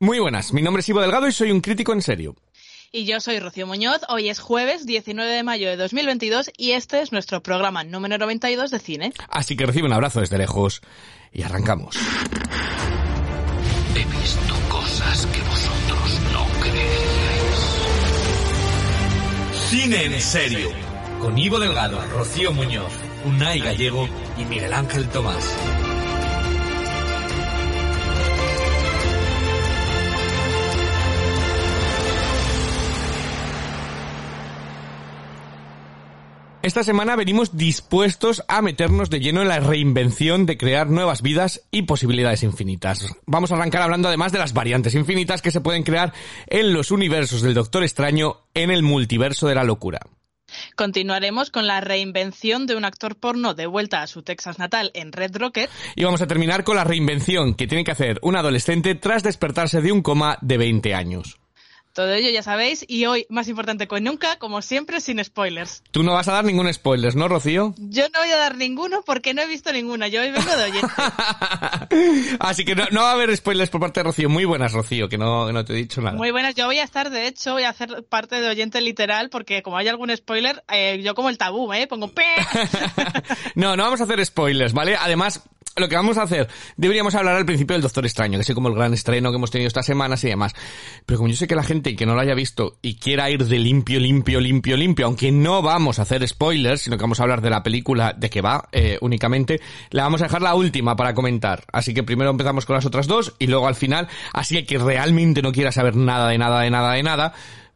Muy buenas, mi nombre es Ivo Delgado y soy un crítico en serio. Y yo soy Rocío Muñoz, hoy es jueves 19 de mayo de 2022 y este es nuestro programa número 92 de cine. Así que recibe un abrazo desde lejos y arrancamos. He visto cosas que vosotros no creeríais. Cine en serio. Con Ivo Delgado, Rocío Muñoz, Unai Gallego y Miguel Ángel Tomás. Esta semana venimos dispuestos a meternos de lleno en la reinvención de crear nuevas vidas y posibilidades infinitas. Vamos a arrancar hablando además de las variantes infinitas que se pueden crear en los universos del Doctor Extraño en el multiverso de la locura. Continuaremos con la reinvención de un actor porno de vuelta a su Texas natal en Red Rocket. Y vamos a terminar con la reinvención que tiene que hacer un adolescente tras despertarse de un coma de 20 años. Todo ello ya sabéis y hoy, más importante que nunca, como siempre, sin spoilers. Tú no vas a dar ningún spoiler, ¿no, Rocío? Yo no voy a dar ninguno porque no he visto ninguna. Yo hoy vengo de oyente. Así que no, no, va a haber spoilers por parte de Rocío. Muy buenas, Rocío, que no, no te he dicho nada. Muy buenas. Yo voy a estar, de hecho, voy a hacer parte de oyente literal porque como hay algún spoiler, eh, yo como el tabú, ¿eh? Pongo pe. no, no vamos a hacer spoilers, ¿vale? Además, lo que vamos a hacer, deberíamos hablar al principio del Doctor Extraño, que es como el gran estreno que hemos tenido estas semanas y demás. Pero como yo sé que la gente que no lo haya visto y quiera ir de limpio, limpio, limpio, limpio, aunque no vamos a hacer spoilers, sino que vamos a hablar de la película de que va eh, únicamente, la vamos a dejar la última para comentar. Así que primero empezamos con las otras dos y luego al final, así que realmente no quiera saber nada de nada de nada de nada,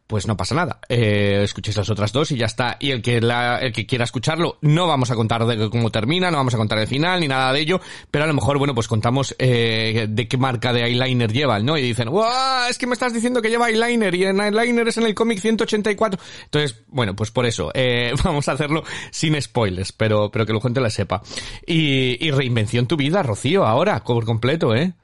pues no pasa nada. Eh, escuchéis las otras dos y ya está. Y el que, la, el que quiera escucharlo, no vamos a contar de cómo termina, no vamos a contar el final ni nada de ello, pero a lo mejor, bueno, pues contamos eh, de qué marca de eyeliner lleva, ¿no? Y dicen, ¡Wow! Es que me estás diciendo que lleva eyeliner y en eyeliner es en el cómic 184. Entonces, bueno, pues por eso, eh, vamos a hacerlo sin spoilers, pero, pero que la gente la sepa. Y, y reinvención tu vida, Rocío, ahora, por completo, ¿eh?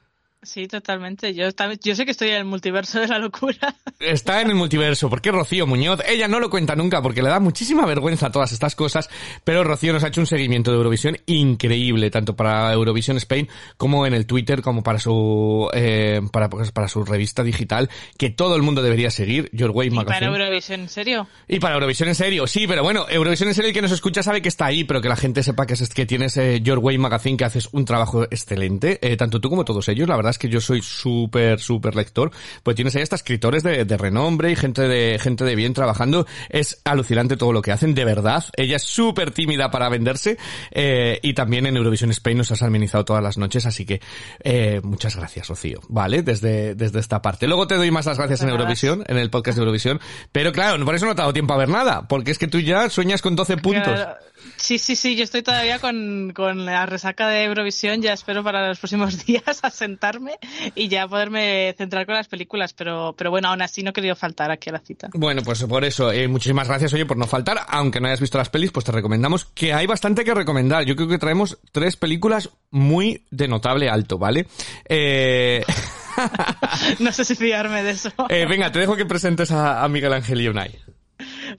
Sí, totalmente. Yo, yo sé que estoy en el multiverso de la locura. Está en el multiverso. ¿Por qué Rocío Muñoz? Ella no lo cuenta nunca porque le da muchísima vergüenza todas estas cosas, pero Rocío nos ha hecho un seguimiento de Eurovisión increíble, tanto para Eurovisión Spain como en el Twitter, como para su eh, para, pues, para su revista digital, que todo el mundo debería seguir, Your Way Magazine. ¿Y para Eurovisión en serio? Y para Eurovisión en serio, sí, pero bueno, Eurovisión en serio el que nos escucha sabe que está ahí, pero que la gente sepa que, es, que tienes eh, Your Way Magazine, que haces un trabajo excelente, eh, tanto tú como todos ellos, la verdad que yo soy súper, súper lector, pues tienes ahí hasta escritores de, de, renombre y gente de, gente de bien trabajando. Es alucinante todo lo que hacen, de verdad. Ella es súper tímida para venderse, eh, y también en Eurovisión Spain nos has amenizado todas las noches, así que, eh, muchas gracias, Rocío, ¿vale? Desde, desde esta parte. Luego te doy más las gracias en Eurovisión, en el podcast de Eurovisión, pero claro, por eso no te ha dado tiempo a ver nada, porque es que tú ya sueñas con 12 puntos. Claro. Sí, sí, sí, yo estoy todavía con, con la resaca de Eurovisión, ya espero para los próximos días asentarme y ya poderme centrar con las películas, pero, pero bueno, aún así no he querido faltar aquí a la cita. Bueno, pues por eso, eh, muchísimas gracias, oye, por no faltar, aunque no hayas visto las pelis, pues te recomendamos que hay bastante que recomendar. Yo creo que traemos tres películas muy de notable alto, ¿vale? Eh... no sé si fiarme de eso. Eh, venga, te dejo que presentes a, a Miguel Ángel y Unai.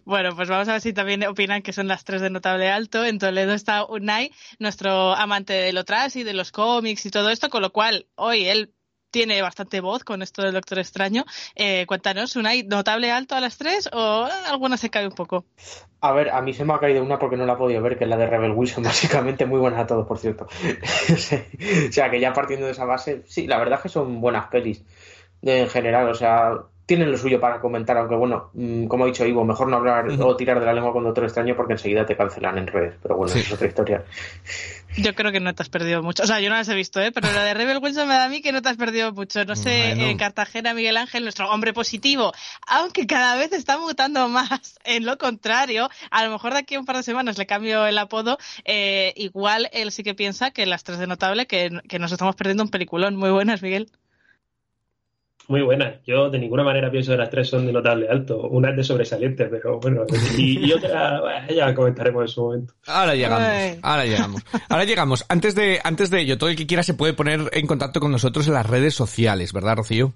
Bueno, pues vamos a ver si también opinan que son las tres de notable alto. En Toledo está Unai, nuestro amante de lo tras y de los cómics y todo esto, con lo cual hoy él tiene bastante voz con esto del Doctor Extraño. Eh, cuéntanos, ¿Unai notable alto a las tres o alguna se cae un poco? A ver, a mí se me ha caído una porque no la he podido ver, que es la de Rebel Wilson, básicamente muy buena a todos, por cierto. o sea, que ya partiendo de esa base, sí, la verdad es que son buenas pelis en general, o sea, tienen lo suyo para comentar, aunque bueno, como ha dicho Ivo, mejor no hablar uh -huh. o tirar de la lengua con Doctor Extraño porque enseguida te cancelan en redes, pero bueno, sí. es otra historia. Yo creo que no te has perdido mucho. O sea, yo no las he visto, ¿eh? Pero la de Rebel Wilson me da a mí que no te has perdido mucho. No sé, bueno. en Cartagena, Miguel Ángel, nuestro hombre positivo, aunque cada vez está mutando más en lo contrario, a lo mejor de aquí a un par de semanas le cambio el apodo, eh, igual él sí que piensa que las tres de notable, que, que nos estamos perdiendo un peliculón. Muy buenas, Miguel. Muy buenas. Yo de ninguna manera pienso que las tres son de notable alto. Una es de sobresaliente, pero bueno. Y, y otra, bueno, ya comentaremos en su momento. Ahora llegamos, Ay. ahora llegamos. Ahora llegamos. Antes de, antes de ello, todo el que quiera se puede poner en contacto con nosotros en las redes sociales, ¿verdad, Rocío?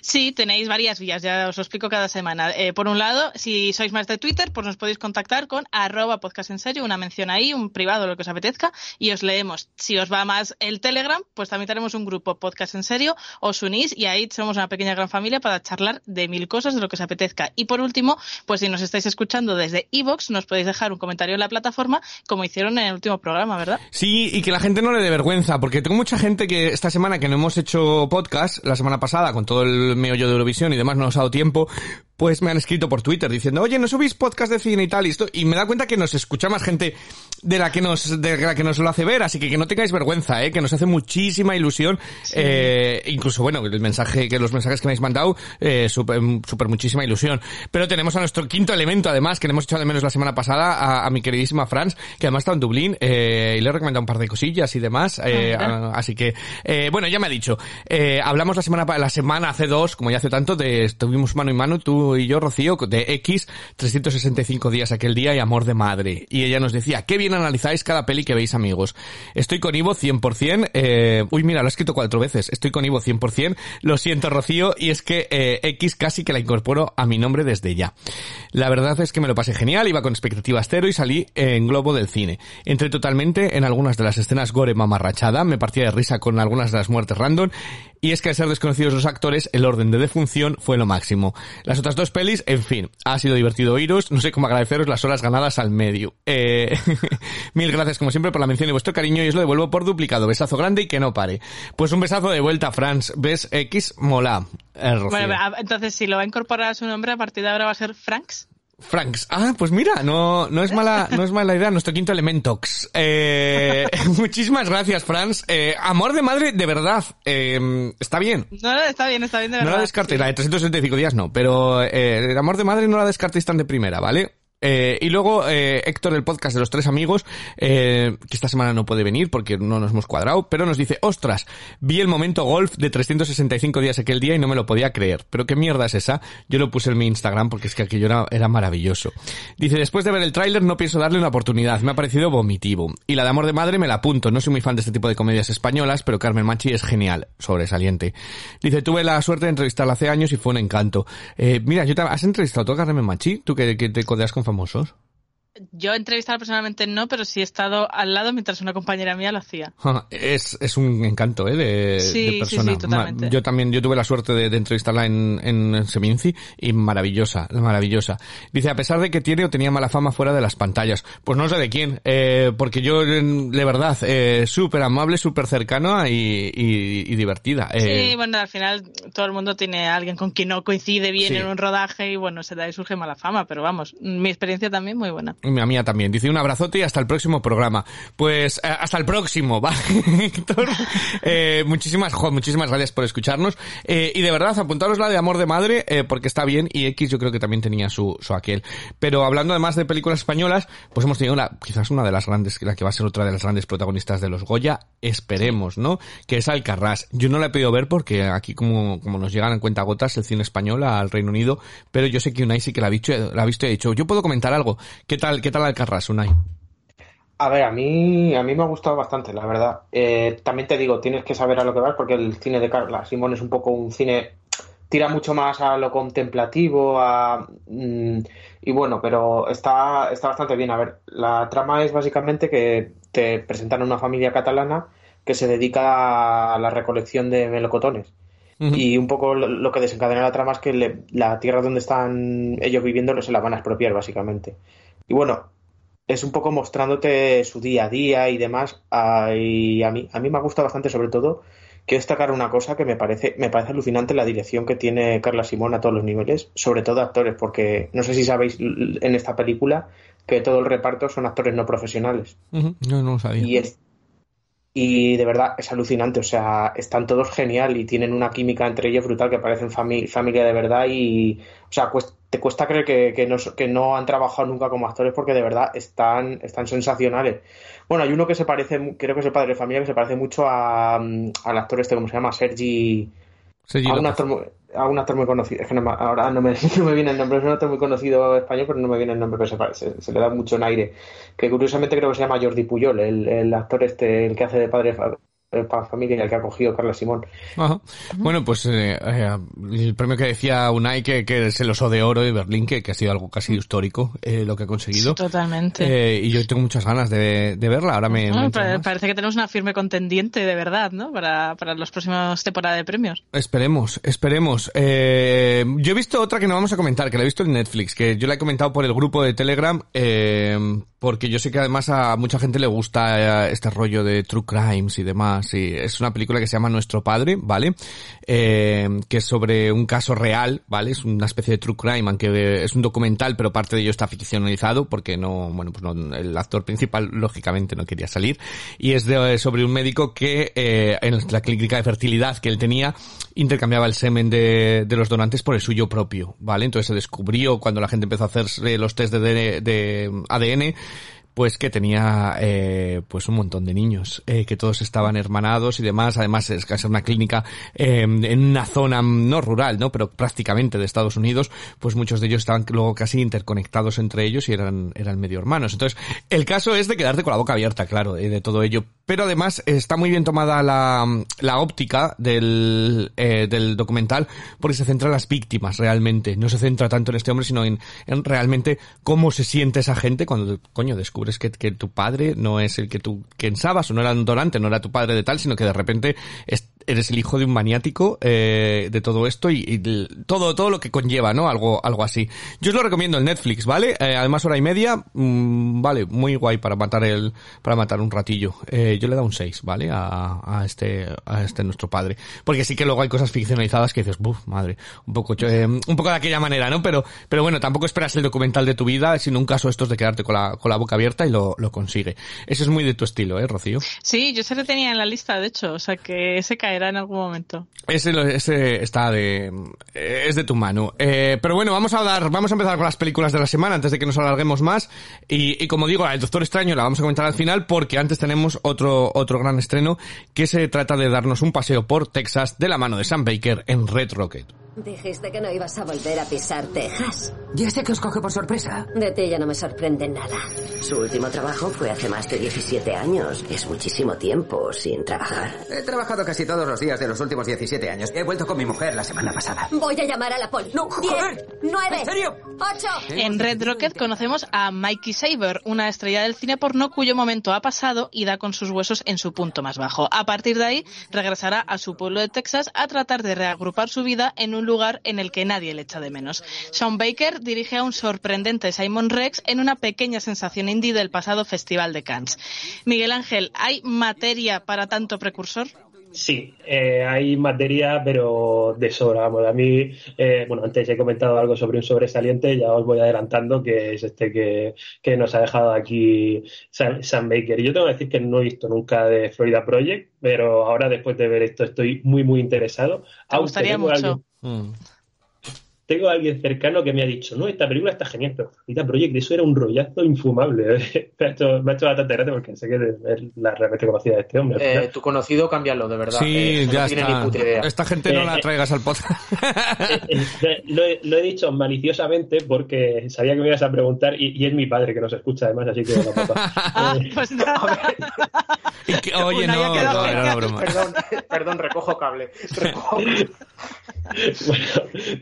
Sí, tenéis varias vías, ya os lo explico cada semana. Eh, por un lado, si sois más de Twitter, pues nos podéis contactar con arroba podcast en una mención ahí, un privado, lo que os apetezca, y os leemos. Si os va más el Telegram, pues también tenemos un grupo podcast en serio, os unís y ahí somos una pequeña gran familia para charlar de mil cosas, de lo que os apetezca. Y por último, pues si nos estáis escuchando desde Evox, nos podéis dejar un comentario en la plataforma, como hicieron en el último programa, ¿verdad? Sí, y que la gente no le dé vergüenza, porque tengo mucha gente que esta semana que no hemos hecho podcast, la semana pasada, con todo el meollo de Eurovisión y demás, no nos ha dado tiempo, pues me han escrito por Twitter diciendo, oye, ¿no subís podcast de cine y tal? Y, esto, y me da cuenta que nos escucha más gente de la que nos, de la que nos lo hace ver, así que que no tengáis vergüenza, eh, que nos hace muchísima ilusión, eh, incluso bueno, el mensaje, que los mensajes que me habéis mandado, eh, súper súper muchísima ilusión. Pero tenemos a nuestro quinto elemento, además, que le hemos echado de menos la semana pasada, a, a mi queridísima Franz, que además está en Dublín, eh, y le he recomendado un par de cosillas y demás, eh, Ah, a- así que, eh, bueno, ya me ha dicho, eh, hablamos la semana, la semana hace dos, como ya hace tanto, de, estuvimos mano y mano, tú y yo, Rocío, de X, 365 días aquel día y amor de madre. Y ella nos decía, qué bien analizáis cada peli que veis, amigos. Estoy con Ivo 100%, eh, uy, mira, lo he escrito cuatro veces, estoy con Ivo 100%, lo siento, Rocío, y es que eh, X casi que la incorporo a mi nombre desde ya. La verdad es que me lo pasé genial, iba con expectativas cero y salí en globo del cine. Entré totalmente en algunas de las escenas gore mamarrachada, me partía de risa con algunas de las muertes random, y es que al ser desconocidos los actores, el orden de defunción fue lo máximo. Las otras dos pelis, en fin, ha sido divertido oíros, no sé cómo agradeceros las horas ganadas al medio. Eh, mil gracias como siempre por la mención y vuestro cariño y os lo devuelvo por duplicado. Besazo grande y que no pare. Pues un besazo de vuelta, Franz. ¿Ves? X mola. Eh. Bueno, entonces si lo va a incorporar a su nombre, a partir de ahora va a ser Franks. Franks. Ah, pues mira, no, no es mala, no es mala idea. Nuestro quinto elementox. Eh, muchísimas gracias, Franz. Eh, amor de madre, de verdad. Eh, está bien. No, no, está bien, está bien de No verdad. la descartéis, la de 365 días no, pero eh, el amor de madre no la descartéis tan de primera, ¿vale? Eh, y luego eh, Héctor, el podcast de los tres amigos, eh, que esta semana no puede venir porque no nos hemos cuadrado, pero nos dice, ostras, vi el momento golf de 365 días aquel día y no me lo podía creer. Pero qué mierda es esa. Yo lo puse en mi Instagram porque es que aquello era, maravilloso. Dice, después de ver el tráiler no pienso darle una oportunidad, me ha parecido vomitivo. Y la de amor de madre me la apunto, no soy muy fan de este tipo de comedias españolas, pero Carmen Machi es genial, sobresaliente. Dice, tuve la suerte de entrevistarla hace años y fue un encanto. Mira, yo ¿has entrevistado tú Carmen Machi? ¿Tú que te codeas con famosos? Yo entrevistar personalmente no, pero sí he estado al lado mientras una compañera mía lo hacía. Es, es un encanto, ¿eh? De, Sí, de sí, persona. sí, totalmente. Ma- Yo también, yo tuve la suerte de, de entrevistarla en, en Seminci y maravillosa, maravillosa. Dice, a pesar de que tiene o tenía mala fama fuera de las pantallas. Pues no sé de quién, eh, porque yo, de verdad, eh, súper amable, súper cercana y, y, y divertida. Eh, Sí, bueno, al final todo el mundo tiene a alguien con quien no coincide bien Sí. en un rodaje y bueno, se da y surge mala fama, pero vamos, mi experiencia también muy buena. Y La mía también. Dice un abrazote y hasta el próximo programa. Pues eh, hasta el próximo, ¿vale, Héctor? Eh, muchísimas, jo, muchísimas gracias por escucharnos. Eh, y de verdad, apuntaros la de Amor de Madre, eh, porque está bien, y X yo creo que también tenía su, su aquel. Pero hablando además de películas españolas, pues hemos tenido la, quizás una de las grandes, la que va a ser otra de las grandes protagonistas de los Goya, esperemos, ¿no? Que es Alcarrás. Yo no la he podido ver porque aquí como, como nos llegan en cuentagotas el cine español al Reino Unido, pero yo sé que Unai sí que la ha visto, la ha visto y ha dicho, yo puedo comentar algo. ¿Qué tal, qué tal Alcarrás, Unai? A ver, a mí, a mí me ha gustado bastante, la verdad. Eh, también te digo, tienes que saber a lo que vas porque el cine de Carla Simón es un poco un cine tira mucho más a lo contemplativo, a mm, y bueno, pero está, está bastante bien. A ver, la trama es básicamente que te presentan a una familia catalana que se dedica a la recolección de melocotones. Y un poco lo, lo que desencadena la trama es que le- la tierra donde están ellos viviendo se la van a expropiar, básicamente. Y bueno, es un poco mostrándote su día a día y demás. Ah, y a mí, a mí me gusta bastante, sobre todo, quiero destacar una cosa que me parece, me parece alucinante la dirección que tiene Carla Simón a todos los niveles, sobre todo actores, porque no sé si sabéis en esta película que todo el reparto son actores no profesionales. No, no lo sabía. Y es y de verdad es alucinante, o sea, están todos genial y tienen una química entre ellos brutal que parecen fami- familia de verdad y, o sea, cuest- te cuesta creer que, que no, que no han trabajado nunca como actores porque de verdad están, están sensacionales. Bueno, hay uno que se parece, creo que es el padre de familia, que se parece mucho a, mm, al actor este, ¿cómo se llama? Sergi, Sergi a un actor, a un actor muy conocido, es que no me- ahora no me, no me viene el nombre, es un actor muy conocido español, pero no me viene el nombre, pero se, parece, se le da mucho en aire. Que curiosamente creo que se llama Jordi Puyol, el, el actor este, el que hace de padre fa- eh, para familia, el que ha cogido Carla Simón. Ajá. Bueno, pues eh, eh, el premio que decía Unai que, que es el oso de oro de Berlín, que, que ha sido algo casi histórico eh, lo que ha conseguido. Sí, totalmente. Eh, y yo tengo muchas ganas de, de verla. Ahora me, Bueno, parece que tenemos una firme contendiente de verdad, ¿no? Para, para los próximos temporadas de premios. Esperemos, esperemos. Eh, yo he visto otra que no vamos a comentar, que la he visto en Netflix, que yo la he comentado por el grupo de Telegram, eh, porque yo sé que además a mucha gente le gusta eh, este rollo de true crimes y demás. Y es una película que se llama Nuestro Padre, ¿vale? Eh, que es sobre un caso real, ¿vale? Es una especie de true crime, aunque es un documental, pero parte de ello está ficcionalizado, porque no, bueno, pues no, el actor principal lógicamente no quería salir. Y es de, sobre un médico que eh, en la clínica de fertilidad que él tenía intercambiaba el semen de, de los donantes por el suyo propio, ¿vale? Entonces se descubrió cuando la gente empezó a hacer los test de- de ADN pues que tenía eh, pues un montón de niños eh, que todos estaban hermanados y demás. Además es casi una clínica eh, en una zona mm, no rural no pero prácticamente de Estados Unidos pues muchos de ellos estaban luego casi interconectados entre ellos y eran eran medio hermanos. Entonces el caso es de quedarte con la boca abierta claro eh, de todo ello. Pero además está muy bien tomada la, la óptica del, eh, del documental porque se centra en las víctimas realmente. No se centra tanto en este hombre sino en, en realmente cómo se siente esa gente cuando coño descubres que, que tu padre no es el que tú pensabas o no era un donante, no era tu padre de tal, sino que de repente es- eres el hijo de un maniático eh, de todo esto y, y todo todo lo que conlleva, ¿no? Algo algo así. Yo os lo recomiendo en Netflix, ¿vale? Eh, además hora y media, mm, vale, muy guay para matar el para matar un ratillo. Eh, yo le dado un 6, ¿vale? A, a este a este nuestro padre, porque sí que luego hay cosas ficcionalizadas que dices, buf, madre, un poco eh, un poco de aquella manera, ¿no? Pero pero bueno, tampoco esperas el documental de tu vida, sino un caso estos de quedarte con la con la boca abierta y lo, lo consigue. Eso es muy de tu estilo, ¿eh, Rocío? Sí, yo se le tenía en la lista, de hecho, o sea que ese en algún momento. Ese, ese está de, eh, es de tu mano. Eh, pero bueno, vamos a dar, vamos a empezar con las películas de la semana antes de que nos alarguemos más. Y, y como digo, el Doctor Extraño la vamos a comentar al final porque antes tenemos otro, otro gran estreno que se trata de darnos un paseo por Texas de la mano de Sam Baker en Red Rocket. Dijiste que no ibas a volver a pisar Texas. Ya sé que os coge por sorpresa. De ti ya no me sorprende nada. Su último trabajo fue hace más de 17 años. Es muchísimo tiempo sin trabajar. He trabajado casi todos los días de los últimos 17 años. He vuelto con mi mujer la semana pasada. Voy a llamar a la poli. No, Diez, joder. nueve, ¿En serio? ocho. En Red Rocket conocemos a Mikey Saber, una estrella del cine porno cuyo momento ha pasado y da con sus huesos en su punto más bajo. A partir de ahí, regresará a su pueblo de Texas a tratar de reagrupar su vida en un lugar en el que nadie le echa de menos. Sean Baker dirige a un sorprendente Simon Rex en una pequeña sensación indie del pasado Festival de Cannes. Miguel Ángel, ¿hay materia para tanto precursor? Sí, eh, hay materia, pero de sobra. Vamos, a mí, eh, bueno, antes he comentado algo sobre un sobresaliente, ya os voy adelantando, que es este que, que nos ha dejado aquí Sam, Sam Baker. Y yo tengo que decir que no he visto nunca de Florida Project, pero ahora después de ver esto estoy muy, muy interesado. Te gustaría mucho. alguien- Mm. Tengo a alguien cercano que me ha dicho, no, esta película está genial, pero Florida Project, eso era un rollazo infumable. me, ha hecho, me ha hecho bastante gracia porque sé que es la realmente conocida de este hombre. Eh, tu conocido, cámbialo, de verdad. Sí, Eh, ya no tiene está. ni puta idea. Esta gente no Eh, la eh. traigas al podcast. Eh, lo, he, lo he dicho maliciosamente porque sabía que me ibas a preguntar y, y es mi padre que nos escucha además, así que no, papá. Ah, Eh, pues nada. Y que- oye, Una no, no, era una broma. Perdón, perdón, recojo cable. Recojo- bueno,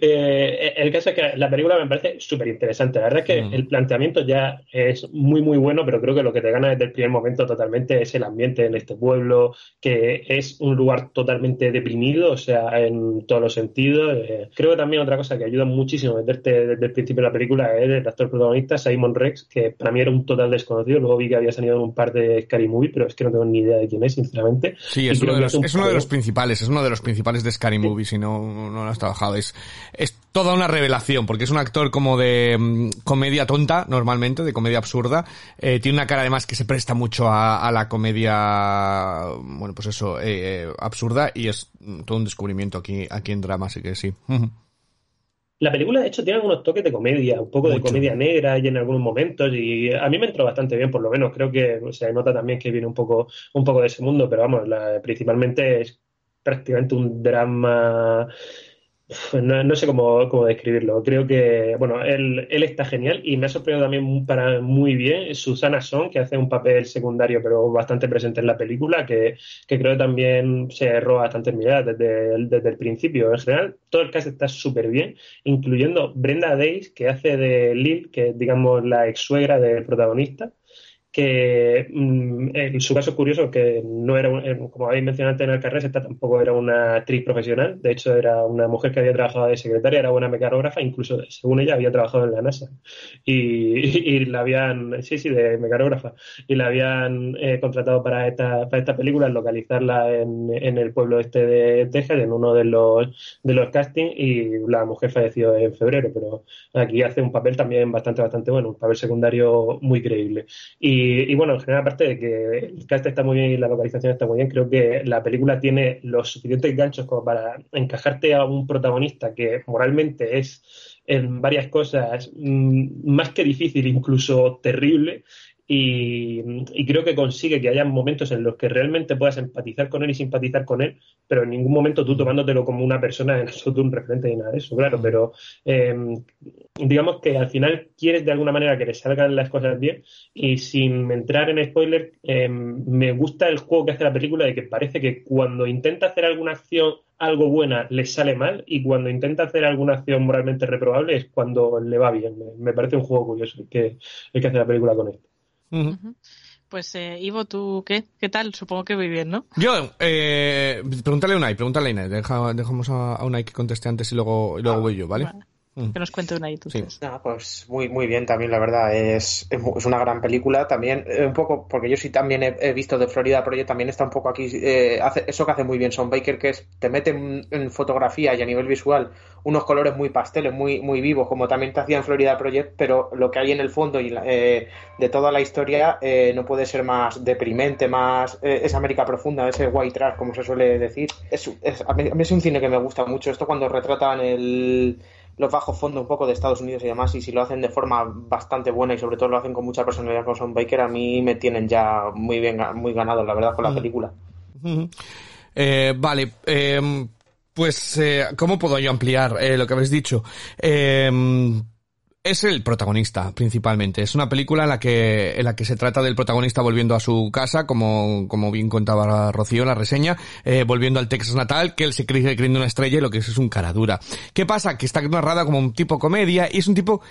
eh, el caso es que la película me parece súper interesante. La verdad es que Mm. el planteamiento ya es muy, muy bueno, pero creo que lo que te gana desde el primer momento totalmente es el ambiente en este pueblo, que es un lugar totalmente deprimido, o sea, en todos los sentidos. Eh, creo que también otra cosa que ayuda muchísimo a meterte desde el principio de la película es el actor protagonista, Simon Rex, que para mí era un total desconocido. Luego vi que había salido en un par de Scary Movie, pero es que no tengo ni idea de quién es, sinceramente. Sí, es uno, de los, un es uno de los principales, es uno de los principales de Scary Movie, si no, no lo has trabajado. Es, es toda una revelación, porque es un actor como de mm, comedia tonta, normalmente, de comedia absurda. Eh, tiene una cara además que se presta mucho a, a la comedia, bueno, pues eso, eh, eh, absurda, y es mm, todo un descubrimiento aquí, aquí en drama, así que sí. La película, de hecho, tiene algunos toques de comedia, un poco de comedia negra y en algunos momentos, y a mí me entró bastante bien, por lo menos. Creo que se nota también que viene un poco, un poco de ese mundo, pero vamos, la- principalmente es prácticamente un drama no, no sé cómo, cómo, describirlo. Creo que, bueno, él, él, está genial y me ha sorprendido también para muy bien Susana Son, que hace un papel secundario pero bastante presente en la película, que, que creo que también se roba bastante miradas desde el, desde el principio. En general, todo el cast está súper bien, incluyendo Brenda Days, que hace de Lil, que es, digamos, la ex suegra del protagonista que mm, en su caso curioso que no era, como habéis mencionado antes en el carrera, esta tampoco era una actriz profesional, de hecho era una mujer que había trabajado de secretaria, era buena mecanógrafa, incluso según ella había trabajado en la NASA. Y, y la habían, sí, sí, de mecanógrafa, y la habían eh, contratado para esta, para esta película, localizarla en, en el pueblo este de Texas, en uno de los, de los castings y la mujer falleció en febrero, pero aquí hace un papel también bastante, bastante bueno, un papel secundario muy creíble. Y y, bueno, en general, aparte de que el cast está muy bien y la localización está muy bien, creo que la película tiene los suficientes ganchos como para encajarte a un protagonista que moralmente es en varias cosas mm, más que difícil, incluso terrible, y, creo que consigue que haya momentos en los que realmente puedas empatizar con él y simpatizar con él, pero en ningún momento tú tomándotelo como una persona en absoluto un referente ni nada de eso, claro, pero em, digamos que al final quieres de alguna manera que le salgan las cosas bien y sin entrar en spoiler, em, me gusta el juego que hace la película de que parece que cuando intenta hacer alguna acción algo buena le sale mal y cuando intenta hacer alguna acción moralmente reprobable es cuando le va bien. Me, parece un juego curioso el que, el que hace la película con esto. Pues eh, Ivo, ¿tú qué? ¿Qué tal? Supongo que muy bien, ¿no? Yo, eh, pregúntale a Unai, pregúntale a Unai. dejamos a Unai que conteste antes y luego, y luego voy yo, ¿vale? Que nos cuente una y tú. Sí. pues muy, muy bien también, la verdad. Es, es una gran película. También, eh, un poco, porque yo sí también he, visto de Florida Project, también está un poco aquí. Eh, hace, eso que hace muy bien Son Baker, que es te mete en, fotografía y a nivel visual unos colores muy pasteles, muy, muy vivos, como también te hacía en Florida Project, pero lo que hay en el fondo y eh, de toda la historia no puede ser más deprimente, más. es América profunda, ese white trash, como se suele decir. Es, a mí es un cine que me gusta mucho. Esto cuando retratan el los bajos fondos un poco de Estados Unidos y demás, y si lo hacen de forma bastante buena y sobre todo lo hacen con mucha personalidad como Son Baker, a mí me tienen ya muy bien, muy ganado, la verdad, con la película. Eh, vale, em, pues, eh, ¿cómo puedo yo ampliar eh, lo que habéis dicho? Es el protagonista, principalmente. Es una película en la que, en la que se trata del protagonista volviendo a su casa, como, como bien contaba Rocío en la reseña, eh, volviendo al Texas natal, que él se cree creyendo una estrella y lo que es es un cara dura. ¿Qué pasa? Que está narrada como un tipo comedia y es un tipo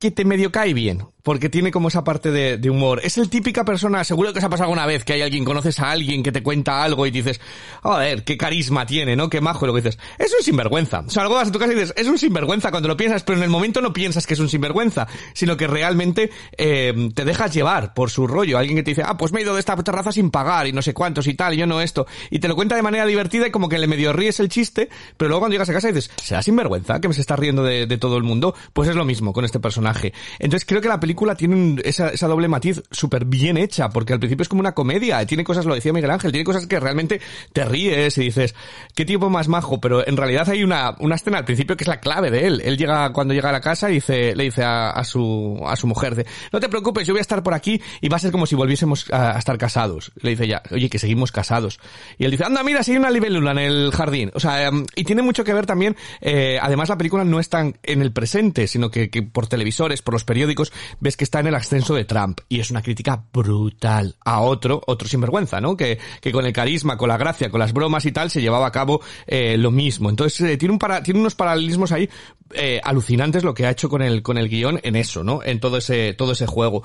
que te medio cae bien porque tiene como esa parte de, humor. Es el típica persona, seguro que se ha pasado alguna vez que hay alguien, conoces a alguien que te cuenta algo y dices, ver, qué carisma tiene, ¿no? Qué majo, y lo que dices, es un sinvergüenza. O sea, algo vas a tu casa y dices, es un sinvergüenza cuando lo piensas, pero en el momento no piensas que es un sinvergüenza, sino que realmente eh, te dejas llevar por su rollo. Alguien que te dice, ah, pues me he ido de esta terraza sin pagar y no sé cuántos y tal, y yo no esto. Y te lo cuenta de manera divertida y como que le medio ríes el chiste, pero luego cuando llegas a casa dices, ¿será sinvergüenza que me se está riendo de, de todo el mundo? Pues es lo mismo con este personaje. Entonces creo que la película tiene un esa, doble matiz súper bien hecha, porque al principio es como una comedia, tiene cosas, lo decía Miguel Ángel, tiene cosas que realmente te ríes y dices, qué tipo más majo, pero en realidad hay una, una escena al principio que es la clave de él. Él llega, cuando llega a la casa dice, le dice a, su, a su mujer, no te preocupes, yo voy a estar por aquí y va a ser como si volviésemos a, estar casados. Le dice ya, oye, que seguimos casados. Y él dice, anda, mira, si hay una libélula en el jardín. O sea, em, y tiene mucho que ver también, eh, además la película no está en el presente, sino que por televisores, por los periódicos, ves que está en el ascenso de Trump. Y es una crítica brutal a otro, otro sinvergüenza, ¿no? Que, que con el carisma, con la gracia, con las bromas y tal, se llevaba a cabo eh, lo mismo. Entonces, eh, tiene, un para, tiene unos paralelismos ahí eh, alucinantes lo que ha hecho con el, con el guion en eso, ¿no? En todo ese, todo ese juego.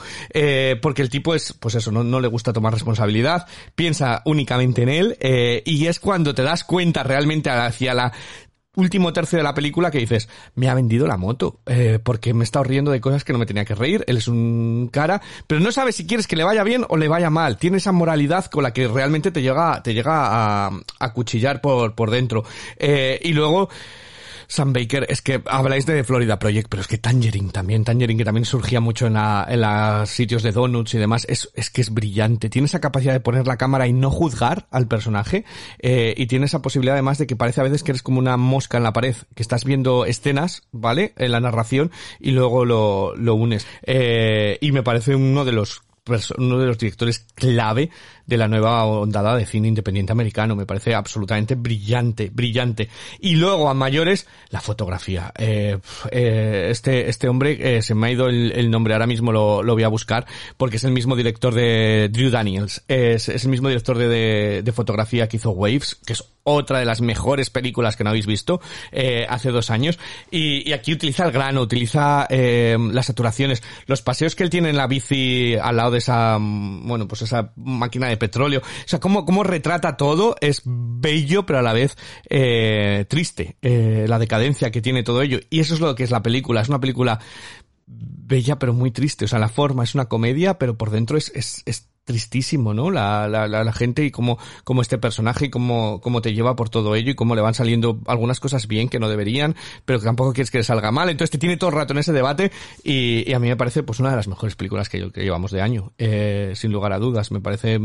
porque el tipo es, pues eso, no, no le gusta tomar responsabilidad, piensa únicamente en él, y es cuando te das cuenta realmente hacia la último tercio de la película que dices, me ha vendido la moto, eh, porque me he estado riendo de cosas que no me tenía que reír, él es un cara, pero no sabes si quieres que le vaya bien o le vaya mal, tiene esa moralidad con la que realmente te llega, te llega a, a cuchillar por, por dentro. Eh, y luego, Sam Baker, es que habláis de Florida Project, pero es que Tangerine también, Tangerine que también surgía mucho en, la, en los sitios de donuts y demás, es, es que es brillante. Tiene esa capacidad de poner la cámara y no juzgar al personaje, eh, y tiene esa posibilidad además de que parece a veces que eres como una mosca en la pared, que estás viendo escenas, ¿vale? En la narración y luego lo, lo unes. Eh, y me parece uno de los uno de los directores clave de la nueva ondada de cine independiente americano. Me parece absolutamente brillante, brillante. Y luego, a mayores, la fotografía. Eh, eh, este, este hombre, eh, se me ha ido el, nombre, ahora mismo lo, lo, voy a buscar, porque es el mismo director de Drew Daniels. Es, el mismo director de, de, fotografía que hizo Waves, que es otra de las mejores películas que no habéis visto eh, hace dos años y, aquí utiliza el grano utiliza eh, las saturaciones los paseos que él tiene en la bici al lado de esa bueno pues esa máquina de petróleo. O sea cómo, cómo retrata todo es bello pero a la vez eh, triste eh, la decadencia que tiene todo ello. Y eso es lo que es la película. Es una película bella pero muy triste. O sea la forma es una comedia pero por dentro es, es, es tristísimo, ¿no? La, la, la, la gente y cómo, este personaje y cómo, cómo te lleva por todo ello y cómo le van saliendo algunas cosas bien que no deberían, pero que tampoco quieres que le salga mal. Entonces te tiene todo el rato en ese debate y, a mí me parece pues una de las mejores películas que, llevamos de año, eh, sin lugar a dudas. Me parece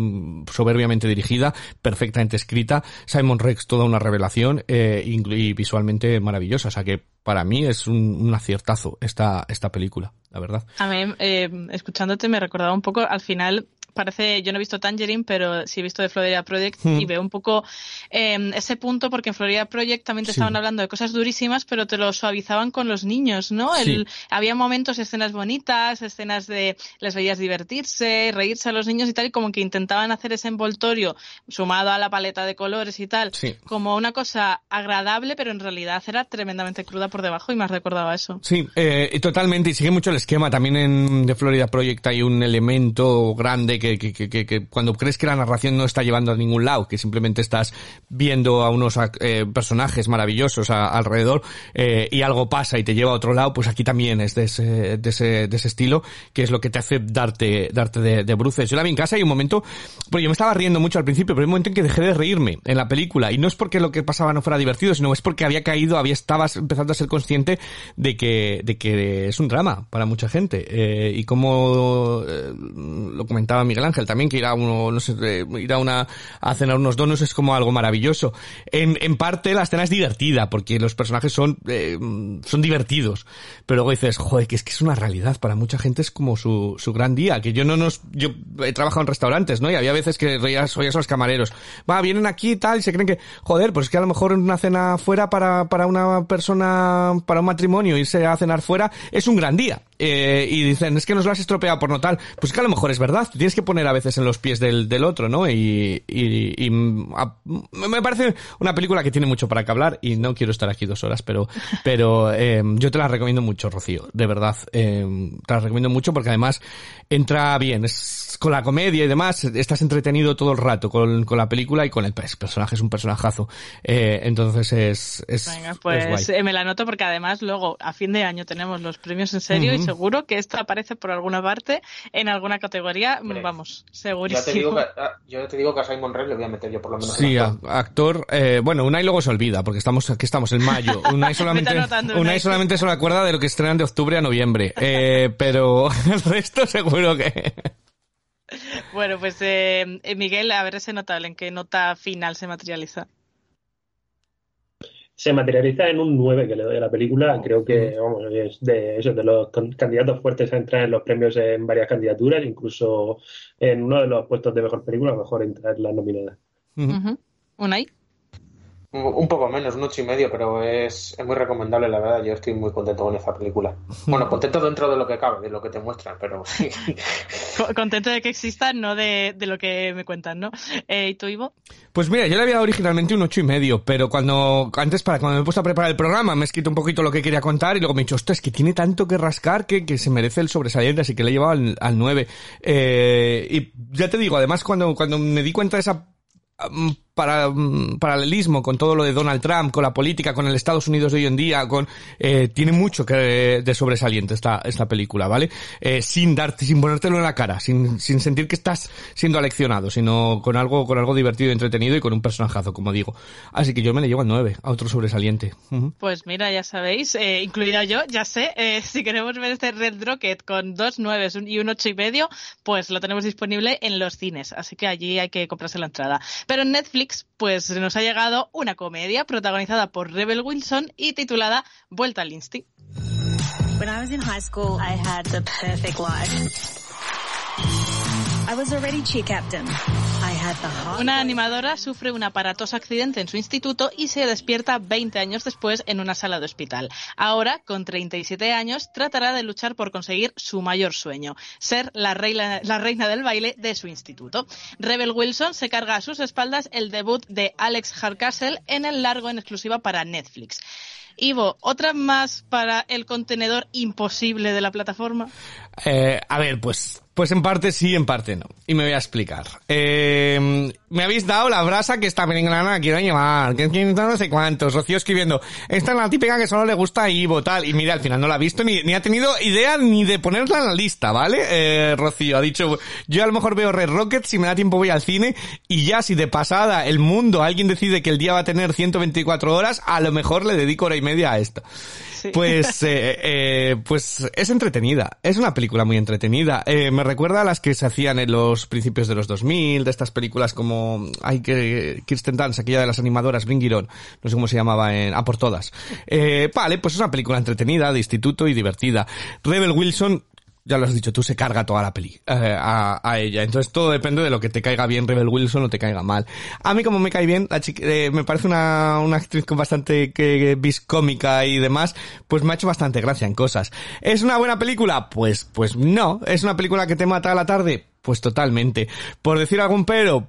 soberbiamente dirigida, perfectamente escrita. Simon Rex, toda una revelación eh, y, y visualmente maravillosa. O sea que para mí es un, un aciertazo esta, esta película, la verdad. A mí, eh, escuchándote, me recordaba un poco, al final, parece, yo no he visto Tangerine, pero sí he visto de Florida Project mm. y veo un poco eh, ese punto porque en Florida Project también te sí. estaban hablando de cosas durísimas, pero te lo suavizaban con los niños, ¿no? Sí. El, había momentos, escenas bonitas, escenas de les veías divertirse, reírse a los niños y tal, y como que intentaban hacer ese envoltorio sumado a la paleta de colores y tal, sí. como una cosa agradable, pero en realidad era tremendamente cruda por debajo y me has recordado a eso. Sí, eh, totalmente, y sigue mucho el esquema. También en The Florida Project hay un elemento grande que, que, que, cuando crees que la narración no está llevando a ningún lado, que simplemente estás viendo a unos eh, personajes maravillosos alrededor eh, y algo pasa y te lleva a otro lado, pues aquí también es de ese, de ese, de ese estilo, que es lo que te hace darte, darte de, de bruces. Yo la vi en casa y un momento, pues yo me estaba riendo mucho al principio, pero hay un momento en que dejé de reírme en la película y no es porque lo que pasaba no fuera divertido, sino es porque había caído, había estabas empezando a ser consciente de que, de que es un drama para mucha gente eh, y como eh, lo comentaba Miguel Ángel también que ir a uno no sé ir a una a cenar unos donuts es como algo maravilloso. En, en parte la escena es divertida porque los personajes son eh, son divertidos. Pero luego dices joder que es que es una realidad para mucha gente es como su, su gran día que yo no nos yo he trabajado en restaurantes no y había veces que oías, oías a los camareros. Va vienen aquí y tal y se creen que joder pues es que a lo mejor una cena fuera para para una persona para un matrimonio irse a cenar fuera es un gran día eh, y dicen, es que nos lo has estropeado por no tal. Pues que a lo mejor es verdad, tienes que poner a veces en los pies del, del otro, ¿no? Y, y, y a, me parece una película que tiene mucho para que hablar y no quiero estar aquí dos horas, pero, pero eh, yo te la recomiendo mucho, Rocío, de verdad. Eh, te la recomiendo mucho porque además entra bien, es con la comedia y demás, estás entretenido todo el rato con, con la película y con el personaje, es un personajazo. Eh, entonces es, es, Venga, pues es me la anoto porque además luego a fin de año tenemos los premios en serio uh -huh. y seguro que esto aparece por alguna parte en alguna categoría, Hombre, vamos, segurísimo. Yo te, digo que, ah, yo te digo que a Simon Rey le voy a meter yo por lo menos. Sí, actor, actor eh, bueno, Unai luego se olvida porque estamos aquí estamos en mayo. Unai solamente anotando, Unai, Unai solamente se lo acuerda de lo que estrenan de octubre a noviembre, eh, pero el resto seguro que bueno, pues eh, Miguel, a ver ese notable, ¿en qué nota final se materializa? Se materializa en un 9 que le doy a la película. Creo que vamos, es de, eso, de los candidatos fuertes a entrar en los premios en varias candidaturas, incluso en uno de los puestos de mejor película, mejor entrar en las nominadas. Uh -huh. ¿Unai? Un poco menos, un ocho y medio, pero es, es muy recomendable, la verdad. Yo estoy muy contento con esa película. Bueno, contento dentro de lo que cabe, de lo que te muestran, pero sí. contento de que exista, no de, de lo que me cuentan, ¿no? Eh, ¿Y tú, Ivo? Pues mira, yo le había dado originalmente un ocho y medio, pero cuando, antes para cuando me he puesto a preparar el programa, me he escrito un poquito lo que quería contar y luego me he dicho, esto es que tiene tanto que rascar que, que se merece el sobresaliente, así que le he llevado al, al 9. Eh, y ya te digo, además cuando, cuando me di cuenta de esa para, paralelismo con todo lo de Donald Trump, con la política, con el Estados Unidos de hoy en día, con eh, tiene mucho que de sobresaliente esta esta película, ¿vale? Eh, sin darte, sin ponértelo en la cara, sin, sin sentir que estás siendo aleccionado, sino con algo con algo divertido, entretenido y con un personajazo, como digo. Así que yo me le llevo al 9, a otro sobresaliente. Pues mira, ya sabéis, eh, incluida yo, ya sé, eh, si queremos ver este Red Rocket con dos nueves y un ocho y medio, pues lo tenemos disponible en los cines, así que allí hay que comprarse la entrada. Pero en Netflix pues nos ha llegado una comedia protagonizada por Rebel Wilson y titulada Vuelta al Instinct. When I was in high school, I had the perfect life. Una animadora sufre un aparatoso accidente en su instituto y se despierta 20 años después en una sala de hospital. Ahora, con 37 años, tratará de luchar por conseguir su mayor sueño, ser la reina, la reina del baile de su instituto. Rebel Wilson se carga a sus espaldas el debut de Alex Hardcastle en el largo en exclusiva para Netflix. Ivo, ¿otra más para el contenedor imposible de la plataforma? Eh, a ver, pues, pues en parte sí, en parte no. Y me voy a explicar. Eh, me habéis dado la brasa que esta película quiero llevar, que no sé cuántos. Rocío escribiendo, esta es la típica que solo le gusta a Ivo, tal. Y mira, al final no la ha visto ni, ni ha tenido idea ni de ponerla en la lista, ¿vale? Eh, Rocío ha dicho, yo a lo mejor veo Red Rocket, si me da tiempo voy al cine, y ya si de pasada el mundo, alguien decide que el día va a tener 124 horas, a lo mejor le dedico hora y media a esto. Pues, eh, eh, pues es entretenida. Es una película muy entretenida. Eh, me recuerda a las que se hacían en los principios de los 2000, de estas películas como, hay que, Kirsten Dance, aquella de las animadoras, Bring It no sé cómo se llamaba en, a por todas. Eh, vale, pues es una película entretenida, de instituto y divertida. Rebel Wilson ya lo has dicho tú, se carga toda la peli eh, a, ella. Entonces todo depende de lo que te caiga bien Rebel Wilson o te caiga mal. A mí como me cae bien, la chica, eh, me parece una, actriz con bastante que, vis cómica y demás, pues me ha hecho bastante gracia en cosas. ¿Es una buena película? Pues, pues no. ¿Es una película que te mata a la tarde? Pues totalmente. Por decir algún pero,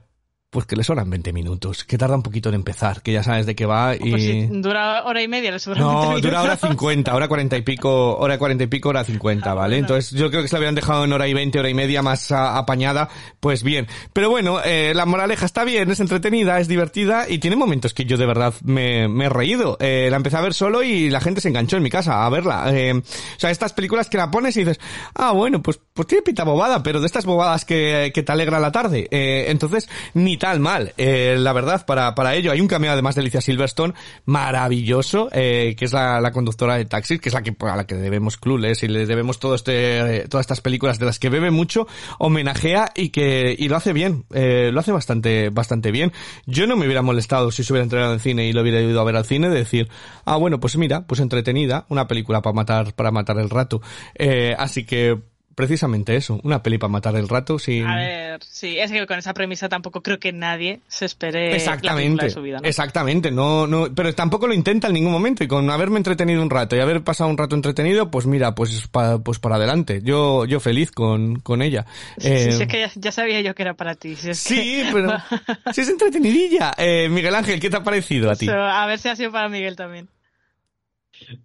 pues que le sobran 20 minutos, que tarda un poquito en empezar, que ya sabes de qué va y... Pues si dura hora y media, le sobran No, 20 minutos. dura hora 50, hora 40 y pico, hora 40 y pico, hora 50, ¿vale? Entonces yo creo que se la habían dejado en hora y 20, hora y media más a- apañada, pues bien. Pero bueno, eh, la moraleja está bien, es entretenida, es divertida y tiene momentos que yo de verdad me, me he reído. Eh, la empecé a ver solo y la gente se enganchó en mi casa a verla. Eh, o sea, estas películas que la pones y dices, ah, bueno, pues, pues tiene pinta bobada, pero de estas bobadas que, que te alegra la tarde. Eh, entonces, ni tal mal. Eh, la verdad, para, para ello hay un cameo además de Alicia Silverstone maravilloso, eh, que es la, la conductora de Taxi, que es la que, a la que debemos Clueless y le debemos todo este, eh, todas estas películas de las que bebe mucho, homenajea y que, y lo hace bien, eh, lo hace bastante, bastante bien. Yo no me hubiera molestado si se hubiera entrenado en cine y lo hubiera ido a ver al cine, de decir, ah, bueno, pues mira, pues entretenida, una película para matar, para matar el rato. Eh, así que, precisamente eso, una peli para matar el rato sin... A ver, sí, es que con esa premisa tampoco creo que nadie se espere la Exactamente, de su vida. ¿no? exactamente, no, no, pero tampoco lo intenta en ningún momento y con haberme entretenido un rato y haber pasado un rato entretenido, pues mira, pues pa- pues para adelante, yo, yo feliz con, con ella. Sí, Eh, sí, es que ya, ya sabía yo que era para ti. Si es que- sí, pero sí es entretenidilla. Eh, Miguel Ángel, ¿qué te ha parecido a ti? So, a ver si ha sido para Miguel también.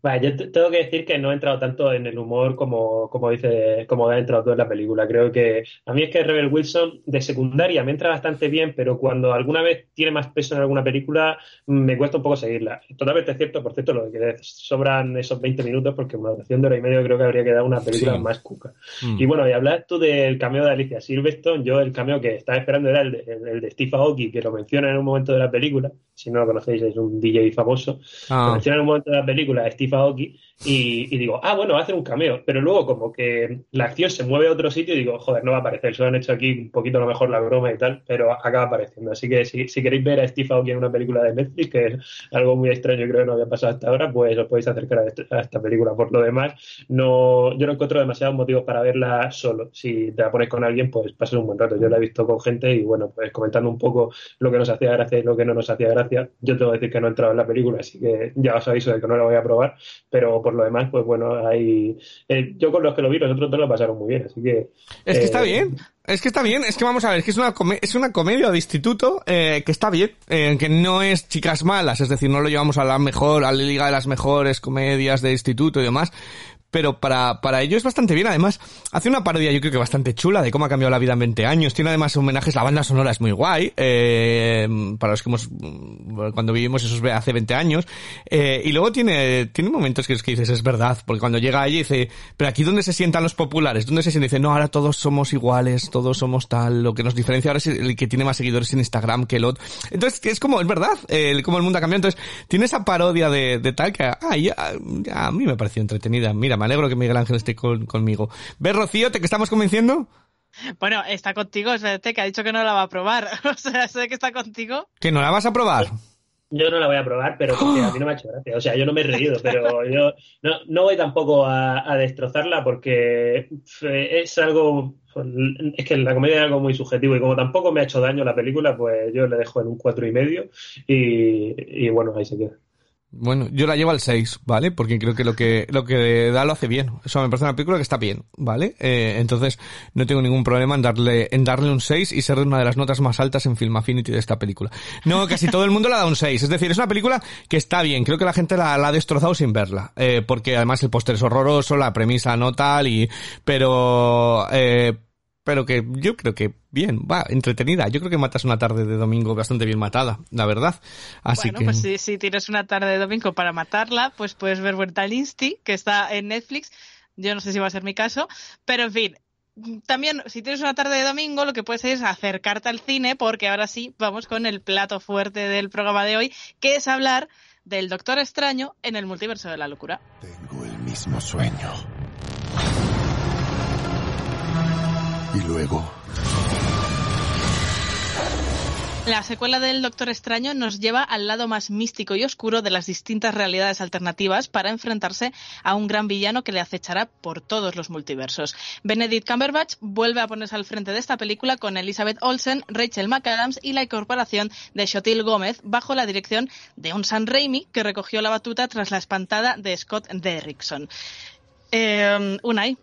Vale, yo te- tengo que decir que no he entrado tanto en el humor como, como dice, como ha entrado tú en la película. Creo que a mí es que Rebel Wilson de secundaria me entra bastante bien, pero cuando alguna vez tiene más peso en alguna película, me cuesta un poco seguirla. Totalmente cierto, por cierto, lo que sobran esos 20 minutos, porque una duración de hora y media creo que habría quedado una película Sí. más cuca. Mm. Y bueno, y hablas tú del cameo de Alicia Silverstone. Yo el cameo que estaba esperando era el de, el- el de Steve Aoki, que lo menciona en un momento de la película. Si no lo conocéis, es un DJ famoso. Ah. Lo menciona en un momento de la película Steve Aoki y, digo, ah, bueno, va a hacer un cameo. Pero luego como que la acción se mueve a otro sitio y digo, joder, no va a aparecer. Solo han hecho aquí un poquito a lo mejor la broma y tal, pero acaba apareciendo. Así que si, queréis ver a Steve Aoki en una película de Netflix, que es algo muy extraño creo que no había pasado hasta ahora, pues os podéis acercar a, este- esta película. Por lo demás, no, yo no encuentro demasiados motivos para verla solo. Si te la pones con alguien, pues pasas un buen rato. Yo la he visto con gente y bueno, pues comentando un poco lo que nos hacía gracia y lo que no nos hacía gracia. Yo tengo que decir que no he entrado en la película, así que ya os aviso de que no la voy a probar, pero por lo demás, pues bueno, hay... eh, yo con los que lo vi, los otros dos lo pasaron muy bien, así que... Es que está eh, bien. Es que está bien, es que vamos a ver, es que es una, come- es una comedia de instituto eh, que está bien, eh, que no es chicas malas, es decir, no lo llevamos a la mejor, a la liga de las mejores comedias de instituto y demás, pero para, para ello es bastante bien. Además, hace una parodia yo creo que bastante chula de cómo ha cambiado la vida en 20 años. Tiene además homenajes, la banda sonora es muy guay, eh, para los que hemos, mm, cuando vivimos esos hace 20 años. Eh, y luego tiene, tiene momentos que, es que dices, es verdad, porque cuando llega allí dice, pero aquí dónde se sientan los populares, dónde se sienten, dice, no, ahora todos somos iguales, todos somos tal, lo que nos diferencia ahora es el que tiene más seguidores en Instagram que el otro. Entonces, es como, es verdad, el, como el mundo ha cambiado. Entonces, tiene esa parodia de, de tal que, ah, a mí me pareció entretenida. Mira, me alegro que Miguel Ángel esté con- conmigo. ¿Ves, Rocío, te que estamos convenciendo? Bueno, está contigo, espérate, que ha dicho que no la va a probar. O sea, sé que está contigo. ¿Que no la vas a probar? Yo no la voy a probar, pero porque a mí no me ha hecho gracia. O sea, yo no me he reído, pero yo no, no voy tampoco a, a destrozarla porque es algo. Es que la comedia es algo muy subjetivo y como tampoco me ha hecho daño la película, pues yo le dejo en un cuatro y medio y, y bueno, ahí se queda. Bueno, yo la llevo al 6, ¿vale? Porque creo que lo que lo que da lo hace bien. Eso me parece una película que está bien, ¿vale? Eh, entonces no tengo ningún problema en darle en darle un 6 y ser una de las notas más altas en Film Affinity de esta película. No, casi todo el mundo la da un 6. Es decir, es una película que está bien. Creo que la gente la, ha destrozado sin verla. Eh, porque además el póster es horroroso, la premisa no tal y... Pero... Eh, pero que yo creo que bien, va, entretenida. Yo creo que matas una tarde de domingo bastante bien matada, la verdad. Así bueno, pues si, tienes una tarde de domingo para matarla, pues puedes ver Instinct, que está en Netflix. Yo no sé si va a ser mi caso, pero en fin, también, si tienes una tarde de domingo, lo que puedes es acercarte al cine, porque ahora sí, vamos con el plato fuerte del programa de hoy, que es hablar del Doctor Extraño en el multiverso de la locura. Tengo el mismo sueño. Y luego... La secuela del Doctor Extraño nos lleva al lado más místico y oscuro de las distintas realidades alternativas para enfrentarse a un gran villano que le acechará por todos los multiversos. Benedict Cumberbatch vuelve a ponerse al frente de esta película con Elizabeth Olsen, Rachel McAdams y la incorporación de Shotil Gómez bajo la dirección de un San Raimi que recogió la batuta tras la espantada de Scott Derrickson. Eh, Unai,